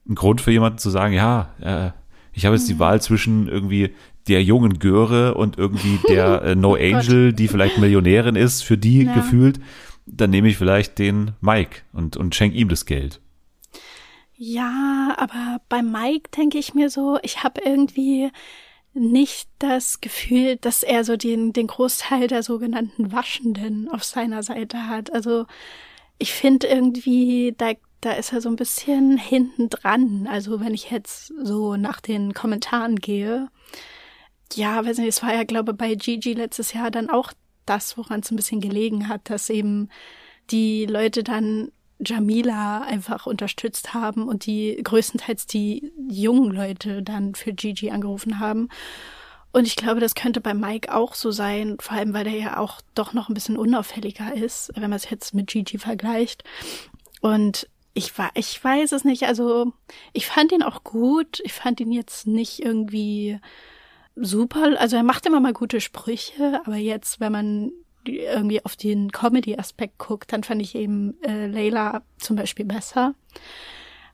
ein Grund für jemanden zu sagen, ja, äh, ich habe jetzt die mhm. Wahl zwischen irgendwie der jungen Göre und irgendwie [LAUGHS] der äh, No oh Angel, die vielleicht Millionärin ist, für die ja. gefühlt, dann nehme ich vielleicht den Mike und, und schenke ihm das Geld. Ja, aber bei Mike denke ich mir so, ich habe irgendwie nicht das Gefühl, dass er so den, den Großteil der sogenannten Waschenden auf seiner Seite hat. Also ich finde irgendwie, da, da ist er so ein bisschen hinten dran. Also wenn ich jetzt so nach den Kommentaren gehe, ja, weiß nicht, es war ja, glaube bei Gigi letztes Jahr dann auch das, woran es ein bisschen gelegen hat, dass eben die Leute dann Jamila einfach unterstützt haben und die größtenteils die jungen Leute dann für Gigi angerufen haben. Und ich glaube, das könnte bei Mike auch so sein, vor allem weil der ja auch doch noch ein bisschen unauffälliger ist, wenn man es jetzt mit Gigi vergleicht. Und ich war, ich weiß es nicht. Also ich fand ihn auch gut. Ich fand ihn jetzt nicht irgendwie super. Also er macht immer mal gute Sprüche, aber jetzt, wenn man irgendwie auf den Comedy-Aspekt guckt, dann fand ich eben äh, Layla zum Beispiel besser.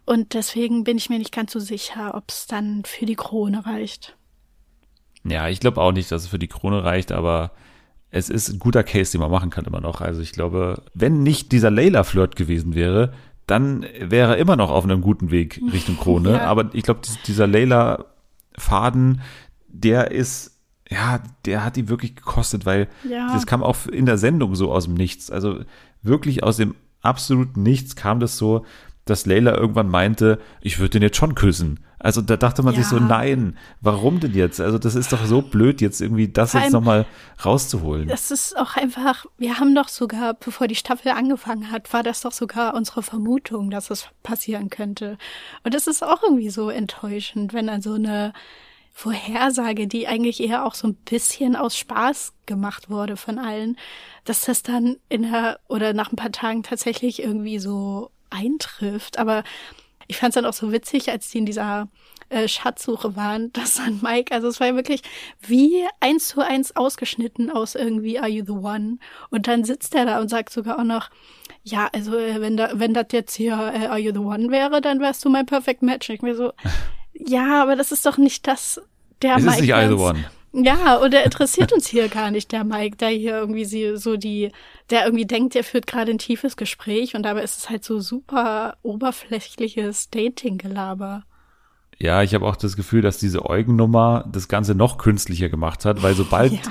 Und deswegen bin ich mir nicht ganz so sicher, ob es dann für die Krone reicht. Ja, ich glaube auch nicht, dass es für die Krone reicht, aber es ist ein guter Case, den man machen kann immer noch. Also ich glaube, wenn nicht dieser Layla-Flirt gewesen wäre, dann wäre er immer noch auf einem guten Weg Richtung Krone. [LAUGHS] Ja. Aber ich glaube, dieser Layla-Faden, der ist ja, der hat die wirklich gekostet, weil ja. das kam auch in der Sendung so aus dem Nichts. Also wirklich aus dem absoluten Nichts kam das so, dass Leila irgendwann meinte, ich würde den jetzt schon küssen. Also da dachte man ja. sich so, nein, warum denn jetzt? Also das ist doch so blöd, jetzt irgendwie das Vor jetzt nochmal rauszuholen. Das ist auch einfach, wir haben doch sogar, bevor die Staffel angefangen hat, war das doch sogar unsere Vermutung, dass es passieren könnte. Und das ist auch irgendwie so enttäuschend, wenn dann so eine Vorhersage, die eigentlich eher auch so ein bisschen aus Spaß gemacht wurde von allen, dass das dann in der oder nach ein paar Tagen tatsächlich irgendwie so eintrifft. Aber ich fand es dann auch so witzig, als die in dieser äh, Schatzsuche waren, [LAUGHS] dass dann Mike, also es war ja wirklich wie eins zu eins ausgeschnitten aus irgendwie Are You the One? Und dann sitzt er da und sagt sogar auch noch, ja, also äh, wenn da, wenn das jetzt hier äh, Are You the One wäre, dann wärst du mein Perfect Match. Ich mir so, ja, aber das ist doch nicht das, der es Mike. Ist nicht the One. Ja, und er interessiert uns hier gar nicht, der Mike, der hier irgendwie so die, der irgendwie denkt, er führt gerade ein tiefes Gespräch und dabei ist es halt so super oberflächliches Dating-Gelaber. Ja, ich habe auch das Gefühl, dass diese Eugennummer das Ganze noch künstlicher gemacht hat, weil sobald [LAUGHS] ja.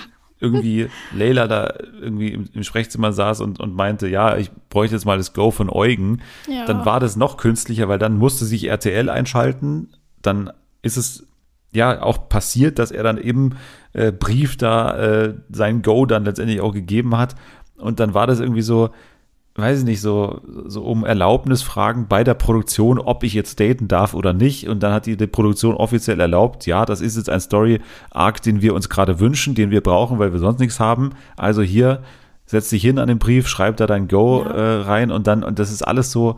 irgendwie Leila da irgendwie im, im, Sprechzimmer saß und, und meinte, ja, ich bräuchte jetzt mal das Go von Eugen, ja. dann war das noch künstlicher, weil dann musste sich RTL einschalten, dann ist es ja auch passiert, dass er dann eben äh, Brief da äh, sein Go dann letztendlich auch gegeben hat. Und dann war das irgendwie so, weiß ich nicht, so, so um Erlaubnis fragen bei der Produktion, ob ich jetzt daten darf oder nicht. Und dann hat die, die Produktion offiziell erlaubt, ja, das ist jetzt ein Story-Arc, den wir uns gerade wünschen, den wir brauchen, weil wir sonst nichts haben. Also hier, setz dich hin an den Brief, schreib da dein Go ja. äh, rein und dann, und das ist alles so,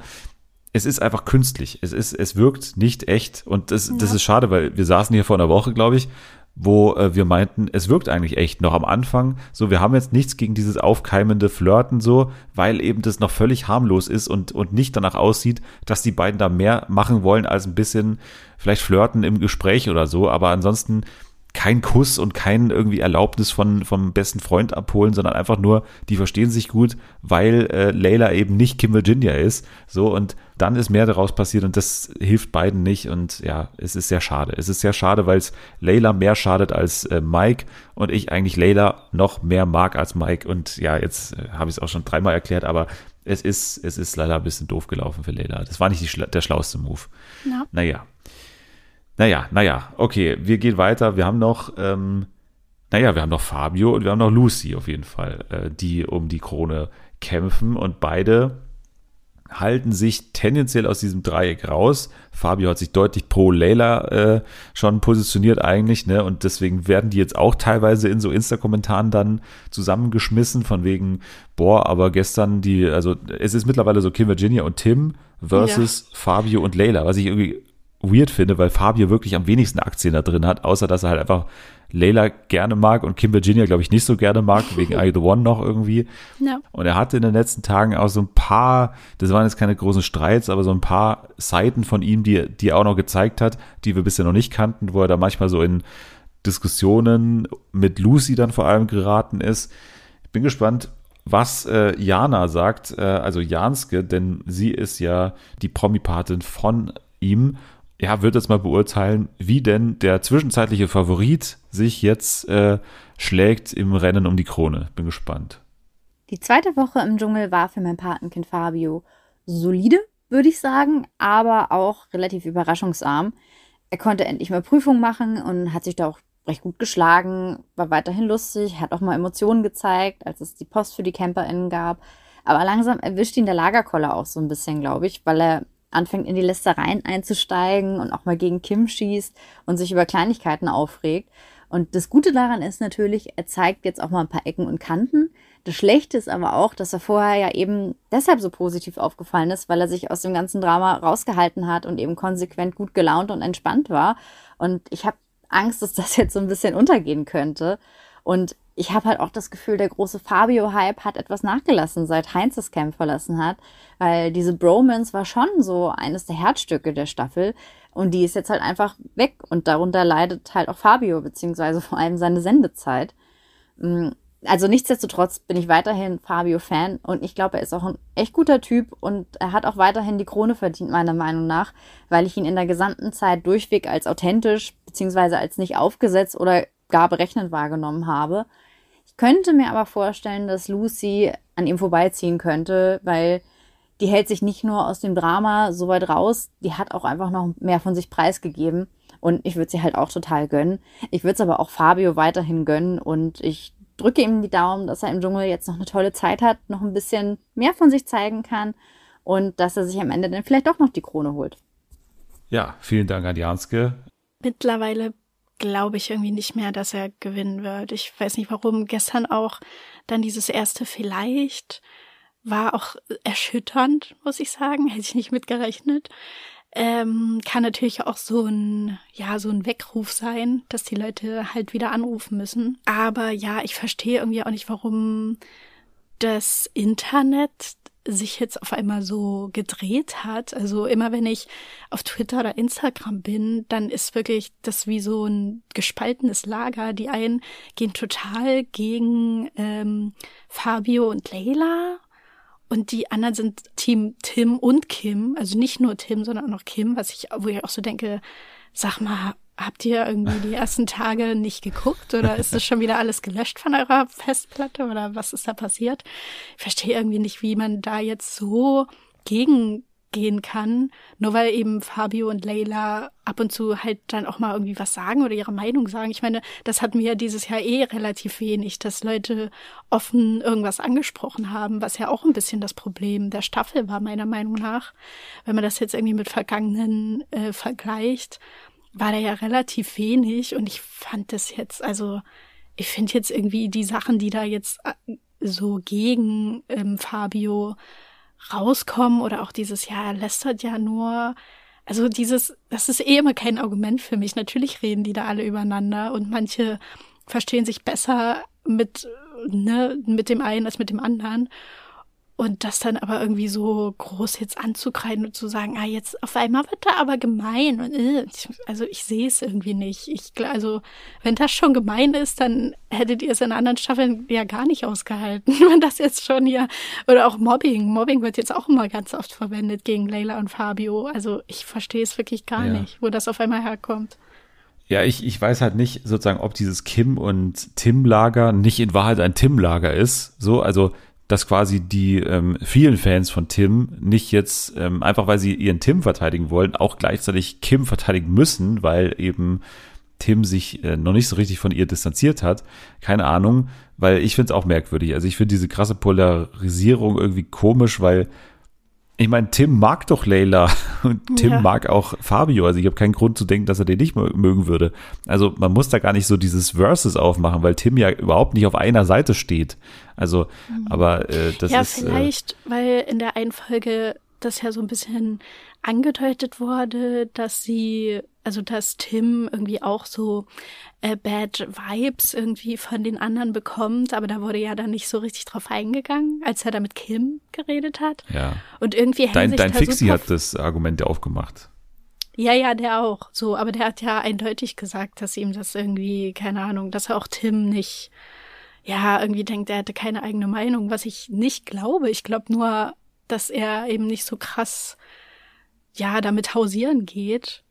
es ist einfach künstlich. Es ist, es wirkt nicht echt. Und das, ja. das ist schade, weil wir saßen hier vor einer Woche, glaube ich, wo äh, wir meinten, es wirkt eigentlich echt noch am Anfang. So, wir haben jetzt nichts gegen dieses aufkeimende Flirten so, weil eben das noch völlig harmlos ist und, und nicht danach aussieht, dass die beiden da mehr machen wollen als ein bisschen vielleicht flirten im Gespräch oder so. Aber ansonsten kein Kuss und kein irgendwie Erlaubnis von vom besten Freund abholen, sondern einfach nur, die verstehen sich gut, weil äh, Layla eben nicht Kim Virginia ist. So und dann ist mehr daraus passiert und das hilft beiden nicht und ja, es ist sehr schade. Es ist sehr schade, weil es Layla mehr schadet als äh, Mike und ich eigentlich Layla noch mehr mag als Mike und ja, jetzt äh, habe ich es auch schon dreimal erklärt, aber es ist, es ist leider ein bisschen doof gelaufen für Layla. Das war nicht die, der schlauste Move. Ja. Naja. Naja, naja, okay, wir gehen weiter. Wir haben noch, ähm, naja, wir haben noch Fabio und wir haben noch Lucy auf jeden Fall, äh, die um die Krone kämpfen und beide halten sich tendenziell aus diesem Dreieck raus. Fabio hat sich deutlich pro Layla äh, schon positioniert eigentlich, ne? Und deswegen werden die jetzt auch teilweise in so Insta-Kommentaren dann zusammengeschmissen, von wegen, boah, aber gestern die, also es ist mittlerweile so Kim Virginia und Tim versus ja. Fabio und Layla, was ich irgendwie weird finde, weil Fabio wirklich am wenigsten Aktien da drin hat, außer dass er halt einfach Layla gerne mag und Kim Virginia, glaube ich, nicht so gerne mag, [LAUGHS] wegen I The One noch irgendwie. Ja. Und er hatte in den letzten Tagen auch so ein paar, das waren jetzt keine großen Streits, aber so ein paar Seiten von ihm, die, die er auch noch gezeigt hat, die wir bisher noch nicht kannten, wo er da manchmal so in Diskussionen mit Lucy dann vor allem geraten ist. Ich bin gespannt, was äh, Jana sagt, äh, also Janske, denn sie ist ja die Promi-Patin von ihm ja, wird jetzt mal beurteilen, wie denn der zwischenzeitliche Favorit sich jetzt äh, schlägt im Rennen um die Krone. Bin gespannt. Die zweite Woche im Dschungel war für mein Patenkind Fabio solide, würde ich sagen, aber auch relativ überraschungsarm. Er konnte endlich mal Prüfung machen und hat sich da auch recht gut geschlagen, war weiterhin lustig, hat auch mal Emotionen gezeigt, als es die Post für die CamperInnen gab. Aber langsam erwischt ihn der Lagerkoller auch so ein bisschen, glaube ich, weil er anfängt in die Lästereien einzusteigen und auch mal gegen Kim schießt und sich über Kleinigkeiten aufregt. Und das Gute daran ist natürlich, er zeigt jetzt auch mal ein paar Ecken und Kanten. Das Schlechte ist aber auch, dass er vorher ja eben deshalb so positiv aufgefallen ist, weil er sich aus dem ganzen Drama rausgehalten hat und eben konsequent gut gelaunt und entspannt war. Und ich habe Angst, dass das jetzt so ein bisschen untergehen könnte. Und ich habe halt auch das Gefühl, der große Fabio-Hype hat etwas nachgelassen, seit Heinz das Camp verlassen hat, weil diese Bromance war schon so eines der Herzstücke der Staffel. Und die ist jetzt halt einfach weg. Und darunter leidet halt auch Fabio, beziehungsweise vor allem seine Sendezeit. Mm, also nichtsdestotrotz bin ich weiterhin Fabio-Fan. Und ich glaube, er ist auch ein echt guter Typ. Und er hat auch weiterhin die Krone verdient, meiner Meinung nach, weil ich ihn in der gesamten Zeit durchweg als authentisch beziehungsweise als nicht aufgesetzt oder gar berechnend wahrgenommen habe. Ich könnte mir aber vorstellen, dass Lucy an ihm vorbeiziehen könnte, weil die hält sich nicht nur aus dem Drama so weit raus, die hat auch einfach noch mehr von sich preisgegeben. Und ich würde sie halt auch total gönnen. Ich würde es aber auch Fabio weiterhin gönnen und ich drücke ihm die Daumen, dass er im Dschungel jetzt noch eine tolle Zeit hat, noch ein bisschen mehr von sich zeigen kann und dass er sich am Ende dann vielleicht doch noch die Krone holt. Ja, vielen Dank an Janske. Mittlerweile glaube ich irgendwie nicht mehr, dass er gewinnen wird. Ich weiß nicht warum. Gestern auch dann dieses erste vielleicht war auch erschütternd, muss ich sagen. Hätte ich nicht mitgerechnet. Ähm, kann natürlich auch so ein, ja, so ein Weckruf sein, dass die Leute halt wieder anrufen müssen. Aber ja, ich verstehe irgendwie auch nicht, warum das Internet sich jetzt auf einmal so gedreht hat. Also immer wenn ich auf Twitter oder Instagram bin, dann ist wirklich das wie so ein gespaltenes Lager. Die einen gehen total gegen ähm, Fabio und Leila und die anderen sind Team Tim und Kim, also nicht nur Tim, sondern auch noch Kim, was ich, wo ich auch so denke, sag mal, habt ihr irgendwie die ersten Tage nicht geguckt oder ist das schon wieder alles gelöscht von eurer Festplatte oder was ist da passiert? Ich verstehe irgendwie nicht, wie man da jetzt so gegen gehen kann, nur weil eben Fabio und Leila ab und zu halt dann auch mal irgendwie was sagen oder ihre Meinung sagen. Ich meine, das hatten wir ja dieses Jahr eh relativ wenig, dass Leute offen irgendwas angesprochen haben, was ja auch ein bisschen das Problem der Staffel war, meiner Meinung nach. Wenn man das jetzt irgendwie mit vergangenen äh, vergleicht, war da ja relativ wenig und ich fand das jetzt, also ich finde jetzt irgendwie die Sachen, die da jetzt äh, so gegen ähm, Fabio rauskommen oder auch dieses, ja, er lästert ja nur. Also dieses, das ist eh immer kein Argument für mich. Natürlich reden die da alle übereinander und manche verstehen sich besser mit, ne, mit dem einen als mit dem anderen. Und das dann aber irgendwie so groß jetzt anzukreiden und zu sagen, ah, jetzt auf einmal wird er aber gemein. Und, äh, also ich sehe es irgendwie nicht. Ich, also, wenn das schon gemein ist, dann hättet ihr es in anderen Staffeln ja gar nicht ausgehalten. [LAUGHS] Wenn das jetzt schon hier, oder auch Mobbing. Mobbing wird jetzt auch immer ganz oft verwendet gegen Leila und Fabio. Also ich verstehe es wirklich gar ja. nicht, wo das auf einmal herkommt. Ja, ich, ich weiß halt nicht sozusagen, ob dieses Kim und Tim-Lager nicht in Wahrheit ein Tim-Lager ist. So, also dass quasi die ähm, vielen Fans von Tim nicht jetzt, ähm, einfach weil sie ihren Tim verteidigen wollen, auch gleichzeitig Kim verteidigen müssen, weil eben Tim sich äh, noch nicht so richtig von ihr distanziert hat. Keine Ahnung, weil ich finde es auch merkwürdig. Also ich finde diese krasse Polarisierung irgendwie komisch, weil ich meine, Tim mag doch Leila [LAUGHS] und Tim ja. mag auch Fabio. Also ich habe keinen Grund zu denken, dass er den nicht mögen würde. Also man muss da gar nicht so dieses Versus aufmachen, weil Tim ja überhaupt nicht auf einer Seite steht. Also, mhm. aber äh, das ja, ist. Ja, vielleicht, äh, weil in der einen Folge das ja so ein bisschen angedeutet wurde, dass sie, also dass Tim irgendwie auch so äh, Bad Vibes irgendwie von den anderen bekommt, aber da wurde ja dann nicht so richtig drauf eingegangen, als er da mit Kim geredet hat. Ja. Und irgendwie Dein, dein Fixie hat das Argument ja aufgemacht. Ja, ja, der auch. So, aber der hat ja eindeutig gesagt, dass ihm das irgendwie, keine Ahnung, dass er auch Tim nicht, ja, irgendwie denkt, er hätte keine eigene Meinung, was ich nicht glaube. Ich glaube nur, dass er eben nicht so krass, ja, damit hausieren geht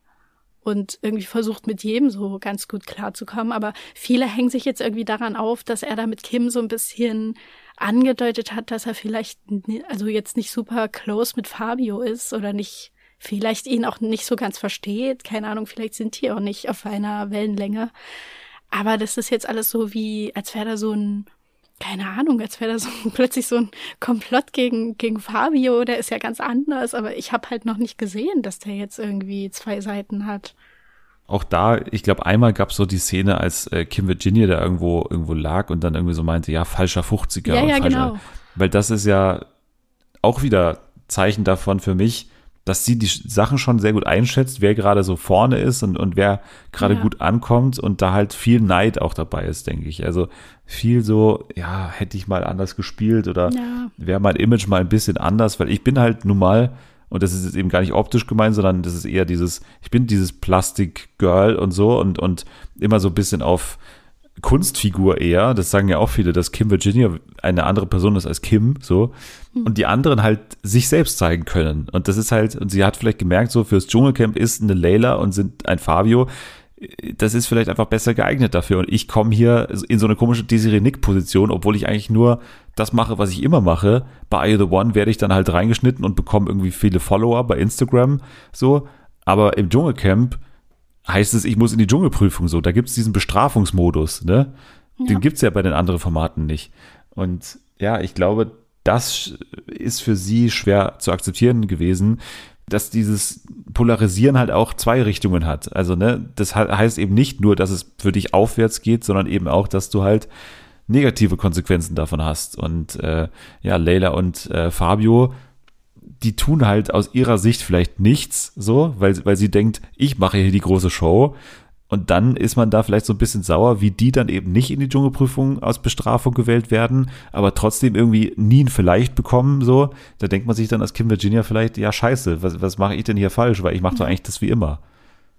und irgendwie versucht mit jedem so ganz gut klarzukommen. Aber viele hängen sich jetzt irgendwie daran auf, dass er da mit Kim so ein bisschen angedeutet hat, dass er vielleicht, also jetzt nicht super close mit Fabio ist oder nicht, vielleicht ihn auch nicht so ganz versteht. Keine Ahnung, vielleicht sind die auch nicht auf einer Wellenlänge. Aber das ist jetzt alles so wie, als wäre da so ein keine Ahnung, als wäre da so [LAUGHS] plötzlich so ein Komplott gegen, gegen Fabio, der ist ja ganz anders, aber ich habe halt noch nicht gesehen, dass der jetzt irgendwie zwei Seiten hat. Auch da, ich glaube, einmal gab es so die Szene, als äh, Kim Virginia da irgendwo irgendwo lag und dann irgendwie so meinte, ja, falscher 50er. Ja, ja, falscher, genau. Weil das ist ja auch wieder Zeichen davon für mich, dass sie die Sachen schon sehr gut einschätzt, wer gerade so vorne ist und, und wer gerade Ja. gut ankommt und da halt viel Neid auch dabei ist, denke ich. Also viel so, ja, hätte ich mal anders gespielt oder Ja. wäre mein Image mal ein bisschen anders, weil ich bin halt nun mal, und das ist jetzt eben gar nicht optisch gemeint, sondern das ist eher dieses, ich bin dieses Plastik-Girl und so und, und immer so ein bisschen auf Kunstfigur eher. Das sagen ja auch viele, dass Kim Virginia eine andere Person ist als Kim, so. Und die anderen halt sich selbst zeigen können. Und das ist halt, und sie hat vielleicht gemerkt, so fürs Dschungelcamp ist eine Layla und sind ein Fabio. Das ist vielleicht einfach besser geeignet dafür. Und ich komme hier in so eine komische Desiree Nick-Position, obwohl ich eigentlich nur das mache, was ich immer mache. Bei You the One werde ich dann halt reingeschnitten und bekomme irgendwie viele Follower bei Instagram, so. Aber im Dschungelcamp heißt es, ich muss in die Dschungelprüfung so. Da gibt es diesen Bestrafungsmodus, ne? Den gibt's ja bei den anderen Formaten nicht. Und ja, ich glaube, das ist für sie schwer zu akzeptieren gewesen, dass dieses Polarisieren halt auch zwei Richtungen hat. Also, ne, das he- heißt eben nicht nur, dass es für dich aufwärts geht, sondern eben auch, dass du halt negative Konsequenzen davon hast. Und äh, ja, Leila und äh, Fabio die tun halt aus ihrer Sicht vielleicht nichts, so, weil, weil sie denkt, ich mache hier die große Show. Und dann ist man da vielleicht so ein bisschen sauer, wie die dann eben nicht in die Dschungelprüfung aus Bestrafung gewählt werden, aber trotzdem irgendwie nie ein Vielleicht bekommen, so. Da denkt man sich dann als Kim Virginia vielleicht, ja, scheiße, was, was mache ich denn hier falsch? Weil ich mache doch eigentlich das wie immer.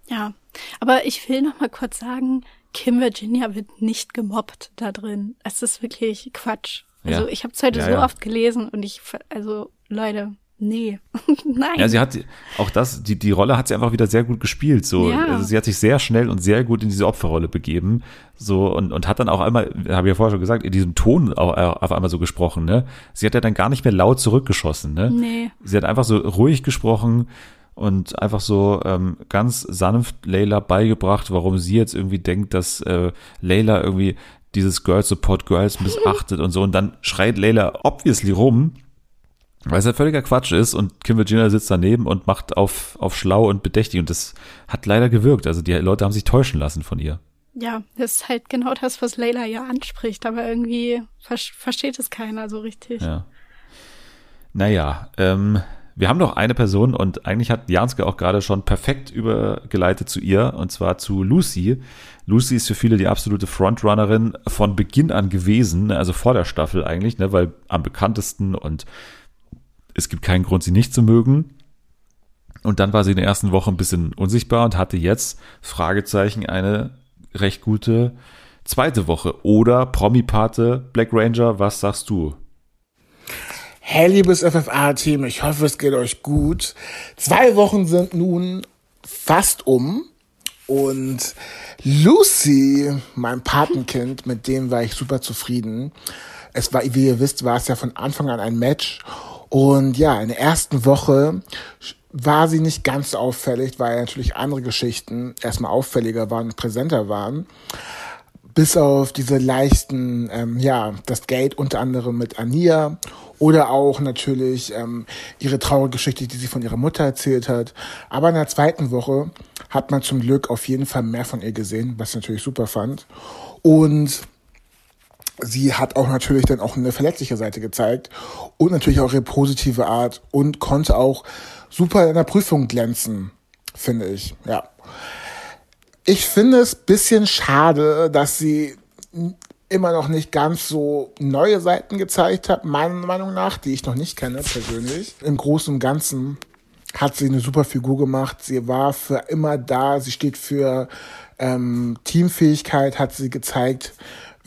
Ja, aber ich will noch mal kurz sagen, Kim Virginia wird nicht gemobbt da drin. Es ist wirklich Quatsch. Also Ja. ich habe es heute Ja, so ja. oft gelesen und ich, also Leute, nee, [LAUGHS] nein. Ja, sie hat auch das, die, die Rolle hat sie einfach wieder sehr gut gespielt. So, Ja. also sie hat sich sehr schnell und sehr gut in diese Opferrolle begeben. So und, und hat dann auch einmal, habe ich ja vorher schon gesagt, in diesem Ton auch, äh, auf einmal so gesprochen. Ne, sie hat ja dann gar nicht mehr laut zurückgeschossen. Ne, Nee. sie hat einfach so ruhig gesprochen und einfach so ähm, ganz sanft Layla beigebracht, warum sie jetzt irgendwie denkt, dass äh, Layla irgendwie dieses Girl Support Girls missachtet und so. Und dann schreit Layla obviously rum, weil es ja völliger Quatsch ist und Kim Virginia sitzt daneben und macht auf, auf schlau und bedächtig und das hat leider gewirkt. Also die Leute haben sich täuschen lassen von ihr. Ja, das ist halt genau das, was Layla ja anspricht, aber irgendwie ver versteht es keiner so richtig. Ja. Naja, ähm, wir haben noch eine Person und eigentlich hat Janske auch gerade schon perfekt übergeleitet zu ihr und zwar zu Lucy. Lucy ist für viele die absolute Frontrunnerin von Beginn an gewesen, also vor der Staffel eigentlich, ne, weil am bekanntesten und es gibt keinen Grund, sie nicht zu mögen. Und dann war sie in der ersten Woche ein bisschen unsichtbar und hatte jetzt, Fragezeichen, eine recht gute zweite Woche. Oder Promi-Pate, Black Ranger, was sagst du? Hey, liebes FFA-Team, ich hoffe, es geht euch gut. Zwei Wochen sind nun fast um und Lucy, mein Patenkind, mit dem war ich super zufrieden. Es war, wie ihr wisst, war es ja von Anfang an ein Match und ja, in der ersten Woche war sie nicht ganz auffällig, weil natürlich andere Geschichten erstmal auffälliger waren und präsenter waren bis auf diese leichten, ähm, ja, das Gate unter anderem mit Ania oder auch natürlich ähm, ihre traurige Geschichte, die sie von ihrer Mutter erzählt hat. Aber in der zweiten Woche hat man zum Glück auf jeden Fall mehr von ihr gesehen, was ich natürlich super fand. Und sie hat auch natürlich dann auch eine verletzliche Seite gezeigt und natürlich auch ihre positive Art und konnte auch super in der Prüfung glänzen, finde ich, ja. Ich finde es bisschen schade, dass sie immer noch nicht ganz so neue Seiten gezeigt hat, meiner Meinung nach, die ich noch nicht kenne persönlich. Im Großen und Ganzen hat sie eine super Figur gemacht. Sie war für immer da. Sie steht für ähm, Teamfähigkeit, hat sie gezeigt,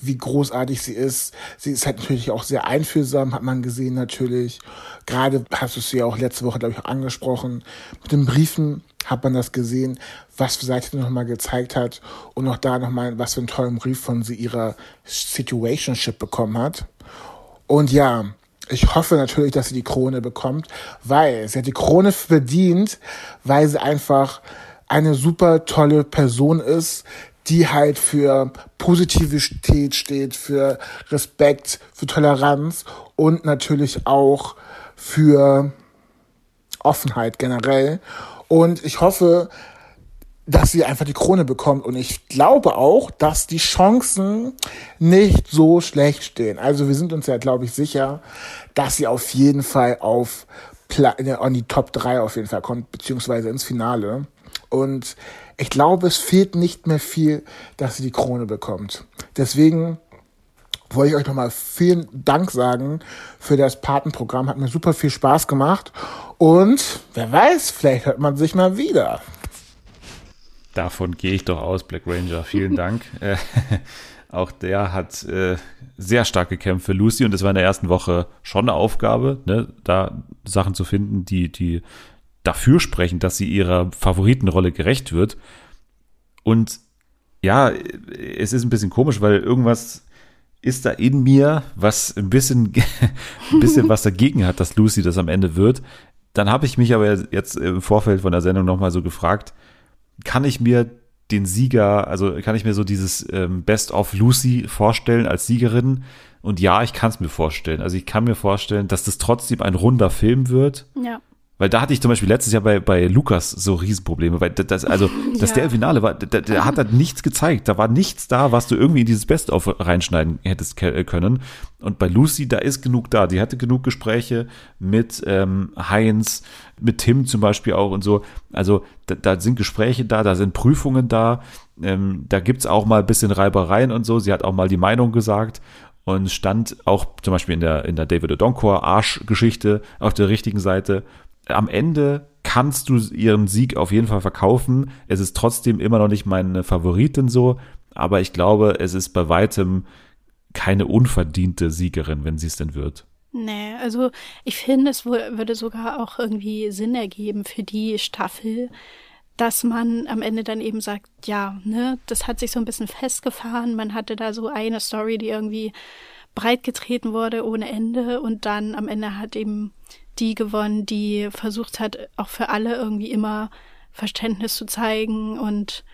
wie großartig sie ist. Sie ist halt natürlich auch sehr einfühlsam, hat man gesehen natürlich. Gerade hast du sie ja auch letzte Woche, glaube ich, angesprochen. Mit den Briefen hat man das gesehen, was für Seite nochmal gezeigt hat und auch da nochmal, was für einen tollen Brief von sie ihrer Situationship bekommen hat. Und ja, ich hoffe natürlich, dass sie die Krone bekommt, weil sie hat die Krone verdient, weil sie einfach eine super tolle Person ist, die halt für Positivität steht, für Respekt, für Toleranz und natürlich auch für Offenheit generell. Und ich hoffe, dass sie einfach die Krone bekommt. Und ich glaube auch, dass die Chancen nicht so schlecht stehen. Also wir sind uns ja, glaube ich, sicher, dass sie auf jeden Fall auf in die Top 3 auf jeden Fall kommt, beziehungsweise ins Finale. Und ich glaube, es fehlt nicht mehr viel, dass sie die Krone bekommt. Deswegen wollte ich euch nochmal vielen Dank sagen für das Patenprogramm. Hat mir super viel Spaß gemacht. Und wer weiß, vielleicht hört man sich mal wieder. Davon gehe ich doch aus, Black Ranger. Vielen [LAUGHS] Dank. Äh, [LAUGHS] auch der hat äh, sehr stark gekämpft für Lucy und es war in der ersten Woche schon eine Aufgabe, ne, da Sachen zu finden, die, die dafür sprechen, dass sie ihrer Favoritenrolle gerecht wird. Und ja, es ist ein bisschen komisch, weil irgendwas ist da in mir, was ein bisschen, [LAUGHS] ein bisschen was dagegen hat, dass Lucy das am Ende wird. Dann habe ich mich aber jetzt im Vorfeld von der Sendung nochmal so gefragt, kann ich mir den Sieger, also kann ich mir so dieses ähm, Best of Lucy vorstellen als Siegerin? Und ja, ich kann es mir vorstellen. Also ich kann mir vorstellen, dass das trotzdem ein runder Film wird. Ja. Weil da hatte ich zum Beispiel letztes Jahr bei, bei Lukas so Riesenprobleme, weil das, also, [LAUGHS] dass Ja. der im Finale war, der, der hat da nichts gezeigt. Da war nichts da, was du irgendwie in dieses Best-of reinschneiden hättest ke- können. Und bei Lucy, da ist genug da. Die hatte genug Gespräche mit ähm, Heinz, mit Tim zum Beispiel auch und so. Also da, da sind Gespräche da, da sind Prüfungen da. Ähm, da gibt's auch mal ein bisschen Reibereien und so. Sie hat auch mal die Meinung gesagt und stand auch zum Beispiel in der, in der David Odonkor Arsch-Geschichte auf der richtigen Seite. Am Ende kannst du ihren Sieg auf jeden Fall verkaufen. Es ist trotzdem immer noch nicht meine Favoritin so, aber ich glaube, es ist bei weitem keine unverdiente Siegerin, wenn sie es denn wird. Nee, also ich finde, es würde sogar auch irgendwie Sinn ergeben für die Staffel, dass man am Ende dann eben sagt, ja, ne, das hat sich so ein bisschen festgefahren. Man hatte da so eine Story, die irgendwie breit getreten wurde ohne Ende und dann am Ende hat eben die gewonnen, die versucht hat, auch für alle irgendwie immer Verständnis zu zeigen und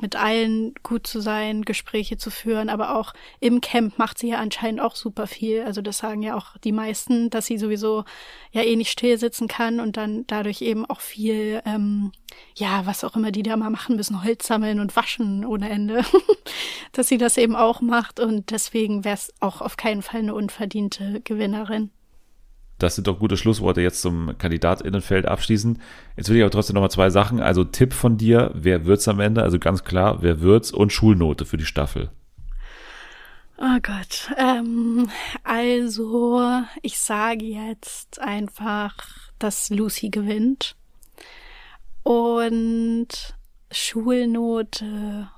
mit allen gut zu sein, Gespräche zu führen, aber auch im Camp macht sie ja anscheinend auch super viel. Also das sagen ja auch die meisten, dass sie sowieso ja eh nicht still sitzen kann und dann dadurch eben auch viel, ähm, ja, was auch immer die da mal machen müssen, Holz sammeln und waschen ohne Ende, [LAUGHS] dass sie das eben auch macht und deswegen wäre es auch auf keinen Fall eine unverdiente Gewinnerin. Das sind doch gute Schlussworte jetzt zum Kandidatinnenfeld abschließen. Jetzt will ich aber trotzdem nochmal zwei Sachen. Also Tipp von dir, wer wird's am Ende? Also ganz klar, wer wird's? Und Schulnote für die Staffel. Oh Gott. Ähm, also, ich sage jetzt einfach, dass Lucy gewinnt. Und Schulnote.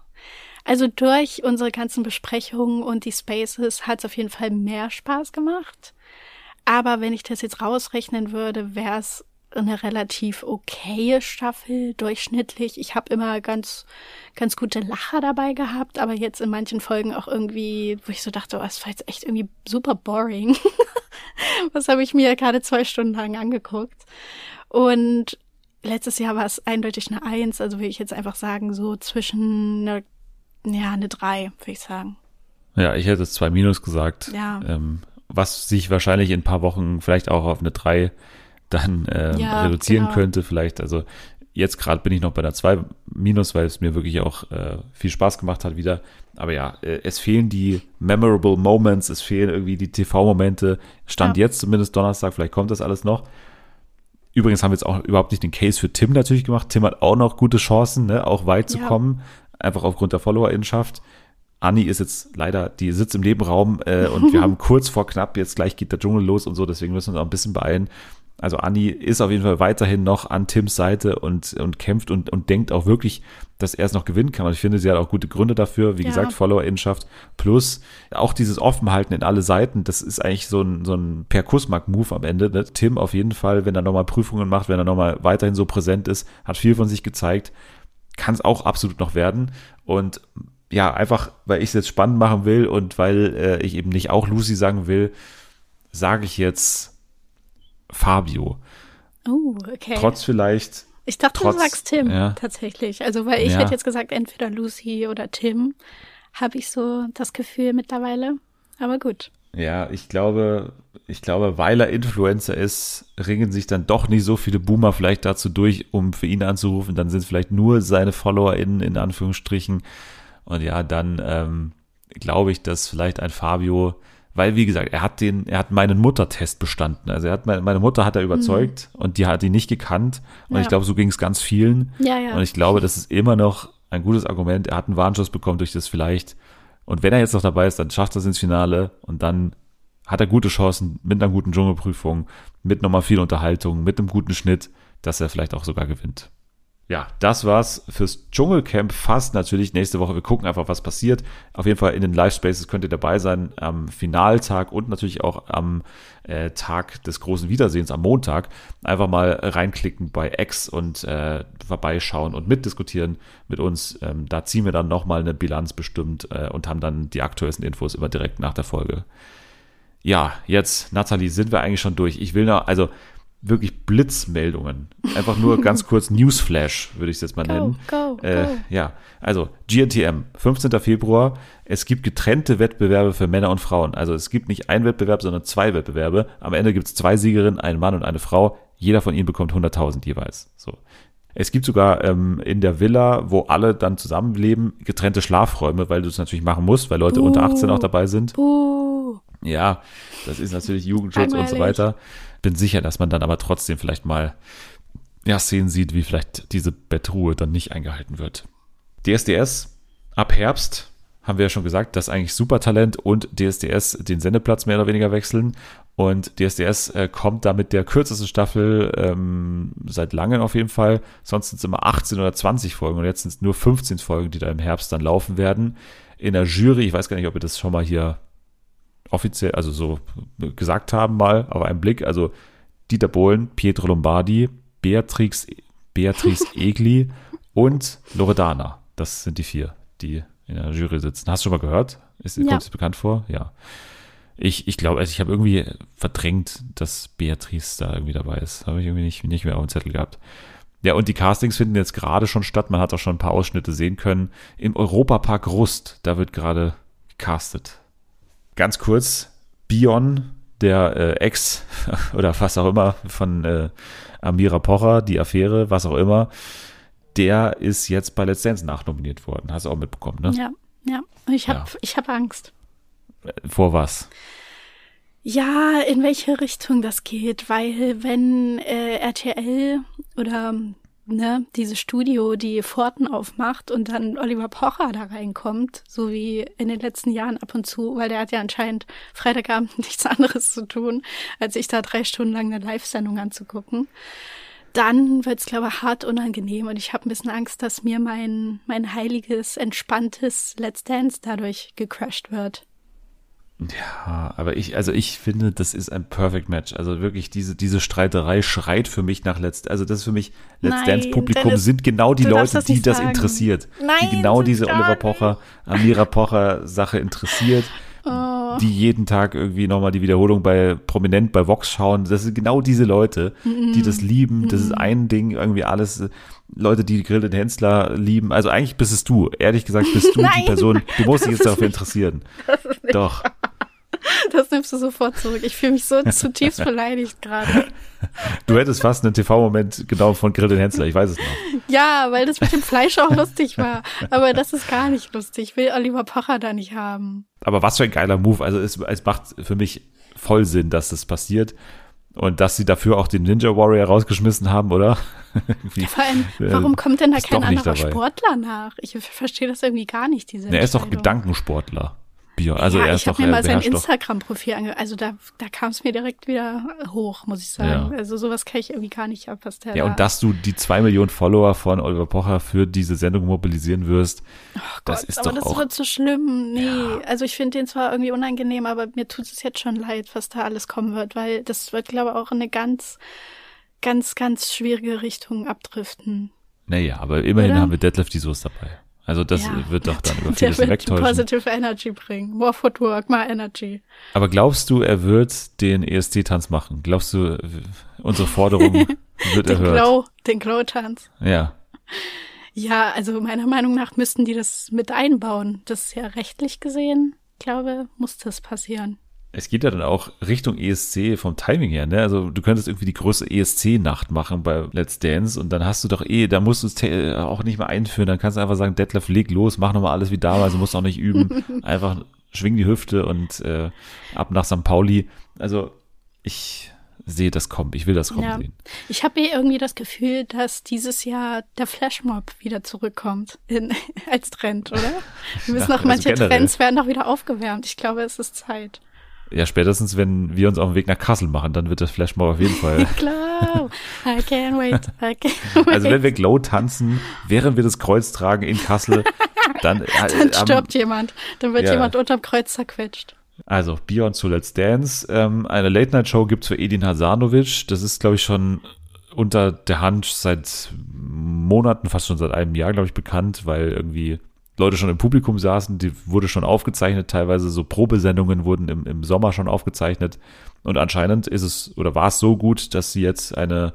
Also durch unsere ganzen Besprechungen und die Spaces hat es auf jeden Fall mehr Spaß gemacht. Aber wenn ich das jetzt rausrechnen würde, wäre es eine relativ okaye Staffel, durchschnittlich. Ich habe immer ganz, ganz gute Lacher dabei gehabt, aber jetzt in manchen Folgen auch irgendwie, wo ich so dachte, oh, das war jetzt echt irgendwie super boring. [LAUGHS] Was habe ich mir gerade zwei Stunden lang angeguckt? Und letztes Jahr war es eindeutig eine Eins, also will ich jetzt einfach sagen, so zwischen eine, ja, eine Drei, würde ich sagen. Ja, ich hätte es zwei Minus gesagt. Ja. Ähm, was sich wahrscheinlich in ein paar Wochen vielleicht auch auf eine drei dann ähm, Ja, reduzieren genau. könnte. Vielleicht, also jetzt gerade bin ich noch bei einer zwei Minus, weil es mir wirklich auch äh, viel Spaß gemacht hat wieder. Aber ja, äh, es fehlen die memorable Moments, es fehlen irgendwie die TV-Momente. Stand Ja. jetzt zumindest Donnerstag, vielleicht kommt das alles noch. Übrigens haben wir jetzt auch überhaupt nicht den Case für Tim natürlich gemacht. Tim hat auch noch gute Chancen, ne, auch weit zu Ja. kommen, einfach aufgrund der Followerinnenschaft. Anni ist jetzt leider, die sitzt im Nebenraum äh, und wir [LAUGHS] haben kurz vor knapp, jetzt gleich geht der Dschungel los und so, deswegen müssen wir uns auch ein bisschen beeilen. Also Anni ist auf jeden Fall weiterhin noch an Tims Seite und, und kämpft und, und denkt auch wirklich, dass er es noch gewinnen kann. Und ich finde, sie hat auch gute Gründe dafür. Wie Ja. gesagt, Followerinnenschaft plus auch dieses Offenhalten in alle Seiten. Das ist eigentlich so ein, so ein Per Kussmark-Move am Ende. Ne? Tim auf jeden Fall, wenn er nochmal Prüfungen macht, wenn er nochmal weiterhin so präsent ist, hat viel von sich gezeigt, kann es auch absolut noch werden. Und ja, einfach, weil ich es jetzt spannend machen will und weil äh, ich eben nicht auch Lucy sagen will, sage ich jetzt Fabio. Oh, okay. Trotz vielleicht, ich dachte, trotz- du sagst Tim, ja. tatsächlich. Also, weil ich Ja. hätte jetzt gesagt, entweder Lucy oder Tim, habe ich so das Gefühl mittlerweile. Aber gut. ja, ich glaube, ich glaube, weil er Influencer ist, ringen sich dann doch nicht so viele Boomer vielleicht dazu durch, um für ihn anzurufen. Dann sind es vielleicht nur seine FollowerInnen in Anführungsstrichen. Und ja, dann ähm, glaube ich, dass vielleicht ein Fabio weil wie gesagt, er hat den, er hat meinen Muttertest bestanden. Also er hat meine, meine Mutter hat er überzeugt mhm. und die hat ihn nicht gekannt. Und ja. ich glaube, so ging es ganz vielen. Ja, ja. Und ich glaube, das ist immer noch ein gutes Argument. Er hat einen Warnschuss bekommen durch das vielleicht. Und wenn er jetzt noch dabei ist, dann schafft er es ins Finale und dann hat er gute Chancen mit einer guten Dschungelprüfung, mit nochmal viel Unterhaltung, mit einem guten Schnitt, dass er vielleicht auch sogar gewinnt ja, das war's fürs Dschungelcamp fast natürlich. Nächste Woche, wir gucken einfach, was passiert. Auf jeden Fall in den Live-Spaces könnt ihr dabei sein am Finaltag und natürlich auch am äh, Tag des großen Wiedersehens am Montag. Einfach mal reinklicken bei X und äh, vorbeischauen und mitdiskutieren mit uns. Ähm, da ziehen wir dann nochmal eine Bilanz bestimmt äh, und haben dann die aktuellsten Infos immer direkt nach der Folge. Ja, jetzt, Nathalie, sind wir eigentlich schon durch. Ich will noch, also wirklich Blitzmeldungen. Einfach nur ganz [LAUGHS] kurz Newsflash, würde ich es jetzt mal nennen. Go, go, äh, go. Ja, also GNTM, 15. Februar. Es gibt getrennte Wettbewerbe für Männer und Frauen. Also es gibt nicht einen Wettbewerb, sondern zwei Wettbewerbe. Am Ende gibt es zwei Siegerinnen, einen Mann und eine Frau. Jeder von ihnen bekommt 100.000 jeweils. So. Es gibt sogar ähm, in der Villa, wo alle dann zusammenleben, getrennte Schlafräume, weil du es natürlich machen musst, weil Leute uh, unter 18 auch dabei sind. Uh. Ja, das ist natürlich Jugendschutz und so weiter bin sicher, dass man dann aber trotzdem vielleicht mal ja, Szenen sieht, wie vielleicht diese Bettruhe dann nicht eingehalten wird. DSDS ab Herbst haben wir ja schon gesagt, dass eigentlich Supertalent und DSDS den Sendeplatz mehr oder weniger wechseln. Und DSDS äh, kommt da mit der kürzesten Staffel ähm, seit langem auf jeden Fall. Sonst sind es immer 18 oder 20 Folgen und jetzt sind es nur 15 Folgen, die da im Herbst dann laufen werden. In der Jury, ich weiß gar nicht, ob ihr das schon mal hier offiziell, also so gesagt haben mal auf einen Blick. Also Dieter Bohlen, Pietro Lombardi, Beatrix, Beatrice [LAUGHS] Egli und Loredana. Das sind die vier, die in der Jury sitzen. Hast du schon mal gehört? Ist, ja. Kommt es bekannt vor? Ja. Ich, ich glaube, also ich habe irgendwie verdrängt, dass Beatrice da irgendwie dabei ist. Habe ich irgendwie nicht, nicht mehr auf dem Zettel gehabt. Ja, und die Castings finden jetzt gerade schon statt. Man hat auch schon ein paar Ausschnitte sehen können. Im Europapark Rust, da wird gerade gecastet ganz kurz, Bion, der äh, Ex [LAUGHS] oder was auch immer von äh, Amira Pocher, die Affäre, was auch immer, der ist jetzt bei Let's Dance nachnominiert worden. Hast du auch mitbekommen, ne? Ja, ja. Ich habe ja. ich hab Angst. Vor was? Ja, in welche Richtung das geht, weil wenn äh, RTL oder ne, dieses Studio die Pforten aufmacht und dann Oliver Pocher da reinkommt, so wie in den letzten Jahren ab und zu, weil der hat ja anscheinend Freitagabend [LAUGHS] nichts anderes zu tun, als sich da drei Stunden lang eine Live-Sendung anzugucken. Dann wird's glaube ich, hart unangenehm und ich habe ein bisschen Angst, dass mir mein, mein heiliges, entspanntes Let's Dance dadurch gecrashed wird. Ja, aber ich, also ich finde, das ist ein Perfect Match. Also wirklich, diese, diese Streiterei schreit für mich nach Let's, also das ist für mich, Let's Dance Publikum Dennis, sind genau die Leute, das die das sagen. interessiert. Nein, die genau diese Oliver Pocher, Amira Pocher Sache interessiert. Oh. Die jeden Tag irgendwie nochmal die Wiederholung bei Prominent bei Vox schauen. Das sind genau diese Leute, mm die das lieben. Mm Das ist ein Ding, irgendwie alles. Leute, die Grill Hensler lieben. Also eigentlich bist es du. Ehrlich gesagt bist du [LAUGHS] Nein, die Person. Du musst dich jetzt dafür interessieren. Doch. Wahr. Das nimmst du sofort zurück. Ich fühle mich so [LAUGHS] zutiefst beleidigt gerade. Du hättest fast einen TV-Moment genau von Grill den Hensler, ich weiß es noch. Ja, weil das mit dem Fleisch auch lustig war. Aber das ist gar nicht lustig. Ich will Oliver Pocher da nicht haben. Aber was für ein geiler Move. Also es, es macht für mich voll Sinn, dass das passiert. Und dass sie dafür auch den Ninja Warrior rausgeschmissen haben, oder? [LAUGHS] Vor allem, warum äh, kommt denn da kein anderer dabei. Sportler nach? Ich verstehe das irgendwie gar nicht, diese Er ist doch Gedankensportler. Bio. Also ja, er ist ich habe mir mal sein Instagram-Profil ange... Also da, da kam es mir direkt wieder hoch, muss ich sagen. Ja. Also sowas kann ich irgendwie gar nicht ab, was der Ja, da und dass du die zwei Millionen Follower von Oliver Pocher für diese Sendung mobilisieren wirst, oh das ist aber doch das auch... wird so schlimm. Nee, ja. also ich finde den zwar irgendwie unangenehm, aber mir tut es jetzt schon leid, was da alles kommen wird, weil das wird, glaube ich, auch in eine ganz, ganz, ganz schwierige Richtung abdriften. Naja, aber immerhin Oder? haben wir Deadlift die Soße dabei. Also das ja, wird doch dann über [LAUGHS] vieles der wegtäuschen. Positive Energy bringen. More Footwork, more Energy. Aber glaubst du, er wird den ESC-Tanz machen? Glaubst du, unsere Forderung [LAUGHS] wird den erhört? Glow, den Glow-Tanz. Ja. Ja, also meiner Meinung nach müssten die das mit einbauen. Das ist ja rechtlich gesehen, glaube, muss das passieren es geht ja dann auch Richtung ESC vom Timing her, ne? Also du könntest irgendwie die größte ESC-Nacht machen bei Let's Dance und dann hast du doch eh, da musst du es auch nicht mehr einführen, dann kannst du einfach sagen, Detlef, leg los, mach nochmal alles wie damals, du musst auch nicht üben, [LAUGHS] einfach schwing die Hüfte und äh, ab nach St. Pauli. Also ich sehe das kommen, ich will das kommen Ja. sehen. Ich habe eh irgendwie das Gefühl, dass dieses Jahr der Flashmob wieder zurückkommt in, [LAUGHS] als Trend, oder? Wir [LAUGHS] müssen Ja, noch manche also generell. Trends werden noch wieder aufgewärmt. Ich glaube, es ist Zeit. Ja, spätestens, wenn wir uns auf den Weg nach Kassel machen, dann wird das Flashmob auf jeden Fall. [LAUGHS] Glow, I can't wait, I can't wait. Also wenn wir Glow tanzen, während wir das Kreuz tragen in Kassel, dann, äh, [LAUGHS] Dann stirbt jemand. Dann wird ja. jemand unterm Kreuz zerquetscht. Also, Beyond zu Let's Dance. Ähm, eine Late-Night-Show gibt's für Edin Hasanovic. Das ist, glaube ich, schon unter der Hand seit Monaten, fast schon seit einem Jahr, glaube ich, bekannt, weil irgendwie Leute schon im Publikum saßen, die wurde schon aufgezeichnet, teilweise so Probesendungen wurden im, im Sommer schon aufgezeichnet. Und anscheinend ist es oder war es so gut, dass sie jetzt eine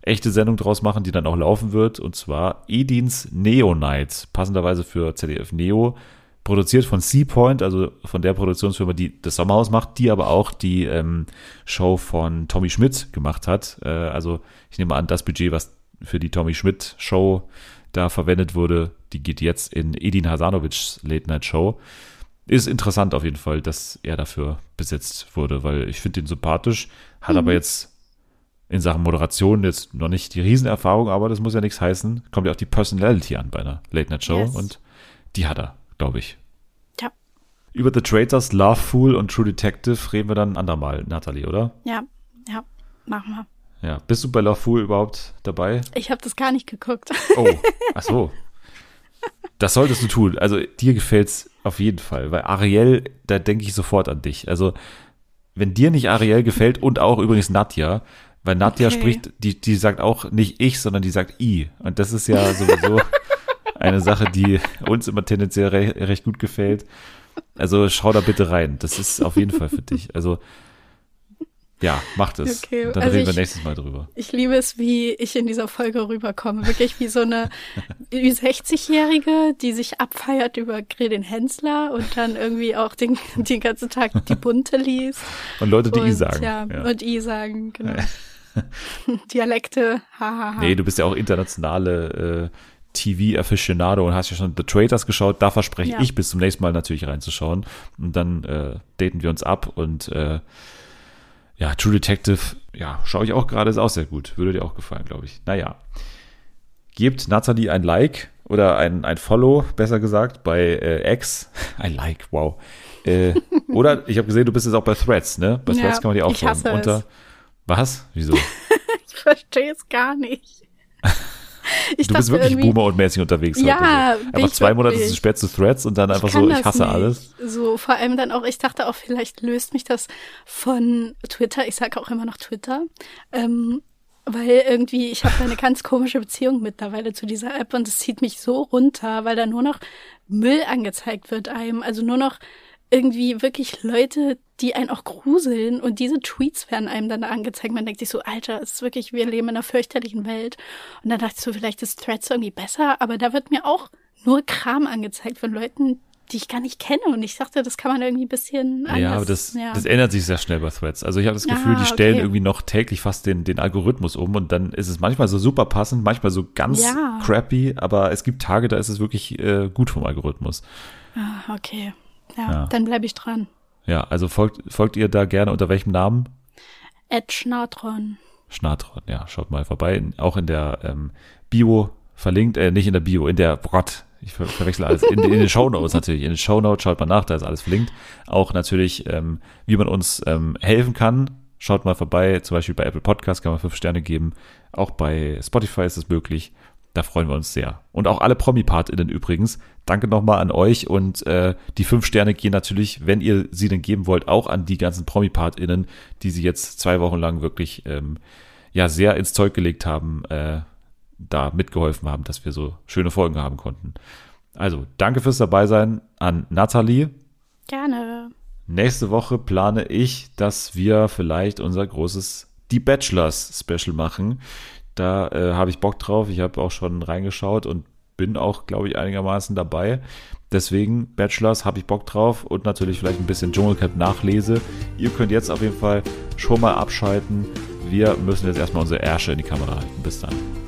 echte Sendung draus machen, die dann auch laufen wird, und zwar Edins Neo Night, passenderweise für ZDF Neo, produziert von Seapoint, also von der Produktionsfirma, die das Sommerhaus macht, die aber auch die ähm, Show von Tommy Schmidt gemacht hat. Äh, also ich nehme an, das Budget, was für die Tommy Schmidt Show da verwendet wurde, die geht jetzt in Edin Hasanovics Late Night Show. Ist interessant auf jeden Fall, dass er dafür besetzt wurde, weil ich finde ihn sympathisch, hat aber jetzt in Sachen Moderation jetzt noch nicht die Riesenerfahrung, aber das muss ja nichts heißen. Kommt ja auch die Personality an bei einer Late Night Show Yes. und die hat er, glaube ich. Ja. Über The Traitors, Love Fool und True Detective reden wir dann ein andermal, Nathalie, oder? Ja, ja, machen wir. Ja. Bist du bei Love Fool überhaupt dabei? Ich habe das gar nicht geguckt. Oh, [LAUGHS] ach so. Das solltest du tun. Also dir gefällt's auf jeden Fall, weil Ariel, da denke ich sofort an dich. Also wenn dir nicht Ariel gefällt und auch übrigens Nadja, weil Nadja Okay. spricht, die, die sagt auch nicht ich, sondern die sagt i. Und das ist ja sowieso eine Sache, die uns immer tendenziell re recht gut gefällt. Also schau da bitte rein. Das ist auf jeden Fall für dich. Also ja, macht es. Okay, Dann also reden wir ich- nächstes Mal drüber. Ich liebe es, wie ich in dieser Folge rüberkomme. Wirklich wie so eine [LAUGHS] 60-Jährige, die sich abfeiert über Gredin Hensler und dann irgendwie auch den, den ganzen Tag die Bunte liest. Und Leute, die und, i sagen. Ja, Ja. und I sagen, genau. [LAUGHS] Dialekte, hahaha. Nee, du bist ja auch internationale äh, TV-Aficionado und hast ja schon The Traitors geschaut. Da verspreche Ja. ich bis zum nächsten Mal natürlich reinzuschauen. Und dann äh, daten wir uns ab und äh, ja, True Detective, ja, schaue ich auch gerade, ist auch sehr gut. Würde dir auch gefallen, glaube ich. Naja. Gebt Nathalie ein Like oder ein, ein Follow, besser gesagt, bei äh, X. [LAUGHS] Ein Like, wow. Äh, oder ich habe gesehen, du bist jetzt auch bei Threads, ne? Bei Ja, Threads kann man dir auch folgen. Unter was? Wieso? [LAUGHS] Ich verstehe es gar nicht. Ich Du bist wirklich Boomer und mäßig unterwegs Ja, heute. Einfach ich zwei Monate zu spät zu Threads und dann einfach kann so, ich hasse nicht. alles. So, vor allem dann auch, ich dachte auch, vielleicht löst mich das von Twitter, ich sage auch immer noch Twitter, ähm, weil irgendwie, ich habe eine ganz komische Beziehung mittlerweile zu dieser App und es zieht mich so runter, weil da nur noch Müll angezeigt wird einem, also nur noch irgendwie wirklich Leute, die einen auch gruseln und diese Tweets werden einem dann angezeigt. Man denkt sich so, Alter, es ist wirklich, wir leben in einer fürchterlichen Welt. Und dann dachte ich so, vielleicht ist Threads irgendwie besser, aber da wird mir auch nur Kram angezeigt von Leuten, die ich gar nicht kenne. Und ich dachte, das kann man irgendwie ein bisschen anders. Ja, aber das, ja. das ändert sich sehr schnell bei Threads. Also ich habe das Ah, Gefühl, die stellen okay. irgendwie noch täglich fast den, den Algorithmus um und dann ist es manchmal so super passend, manchmal so ganz Ja. crappy, aber es gibt Tage, da ist es wirklich äh, gut vom Algorithmus. ah, okay. Ja, Ja. dann bleibe ich dran. Ja, also folgt, folgt ihr da gerne unter welchem Namen? Ed Schnatron. Schnatron, ja, schaut mal vorbei. Auch in der ähm, Bio verlinkt, äh, nicht in der Bio, in der Brot. Ich ver verwechsel alles. In, in den Shownotes natürlich. In den Shownotes schaut mal nach, da ist alles verlinkt. Auch natürlich, ähm, wie man uns ähm, helfen kann. Schaut mal vorbei, zum Beispiel bei Apple Podcast kann man fünf Sterne geben. Auch bei Spotify ist es möglich. Da freuen wir uns sehr. Und auch alle Promi-PartInnen übrigens. Danke nochmal an euch und äh, die fünf Sterne gehen natürlich, wenn ihr sie denn geben wollt, auch an die ganzen Promi-PartInnen, die sie jetzt zwei Wochen lang wirklich ähm, ja sehr ins Zeug gelegt haben, äh, da mitgeholfen haben, dass wir so schöne Folgen haben konnten. Also, danke fürs Dabeisein an Nathalie. Gerne. Nächste Woche plane ich, dass wir vielleicht unser großes Die Bachelors Special machen. Da äh, habe ich Bock drauf. Ich habe auch schon reingeschaut und bin auch, glaube ich, einigermaßen dabei. Deswegen, Bachelors, habe ich Bock drauf und natürlich vielleicht ein bisschen Dschungelcamp Nachlese. Ihr könnt jetzt auf jeden Fall schon mal abschalten. Wir müssen jetzt erstmal unsere Ärsche in die Kamera halten. Bis dann.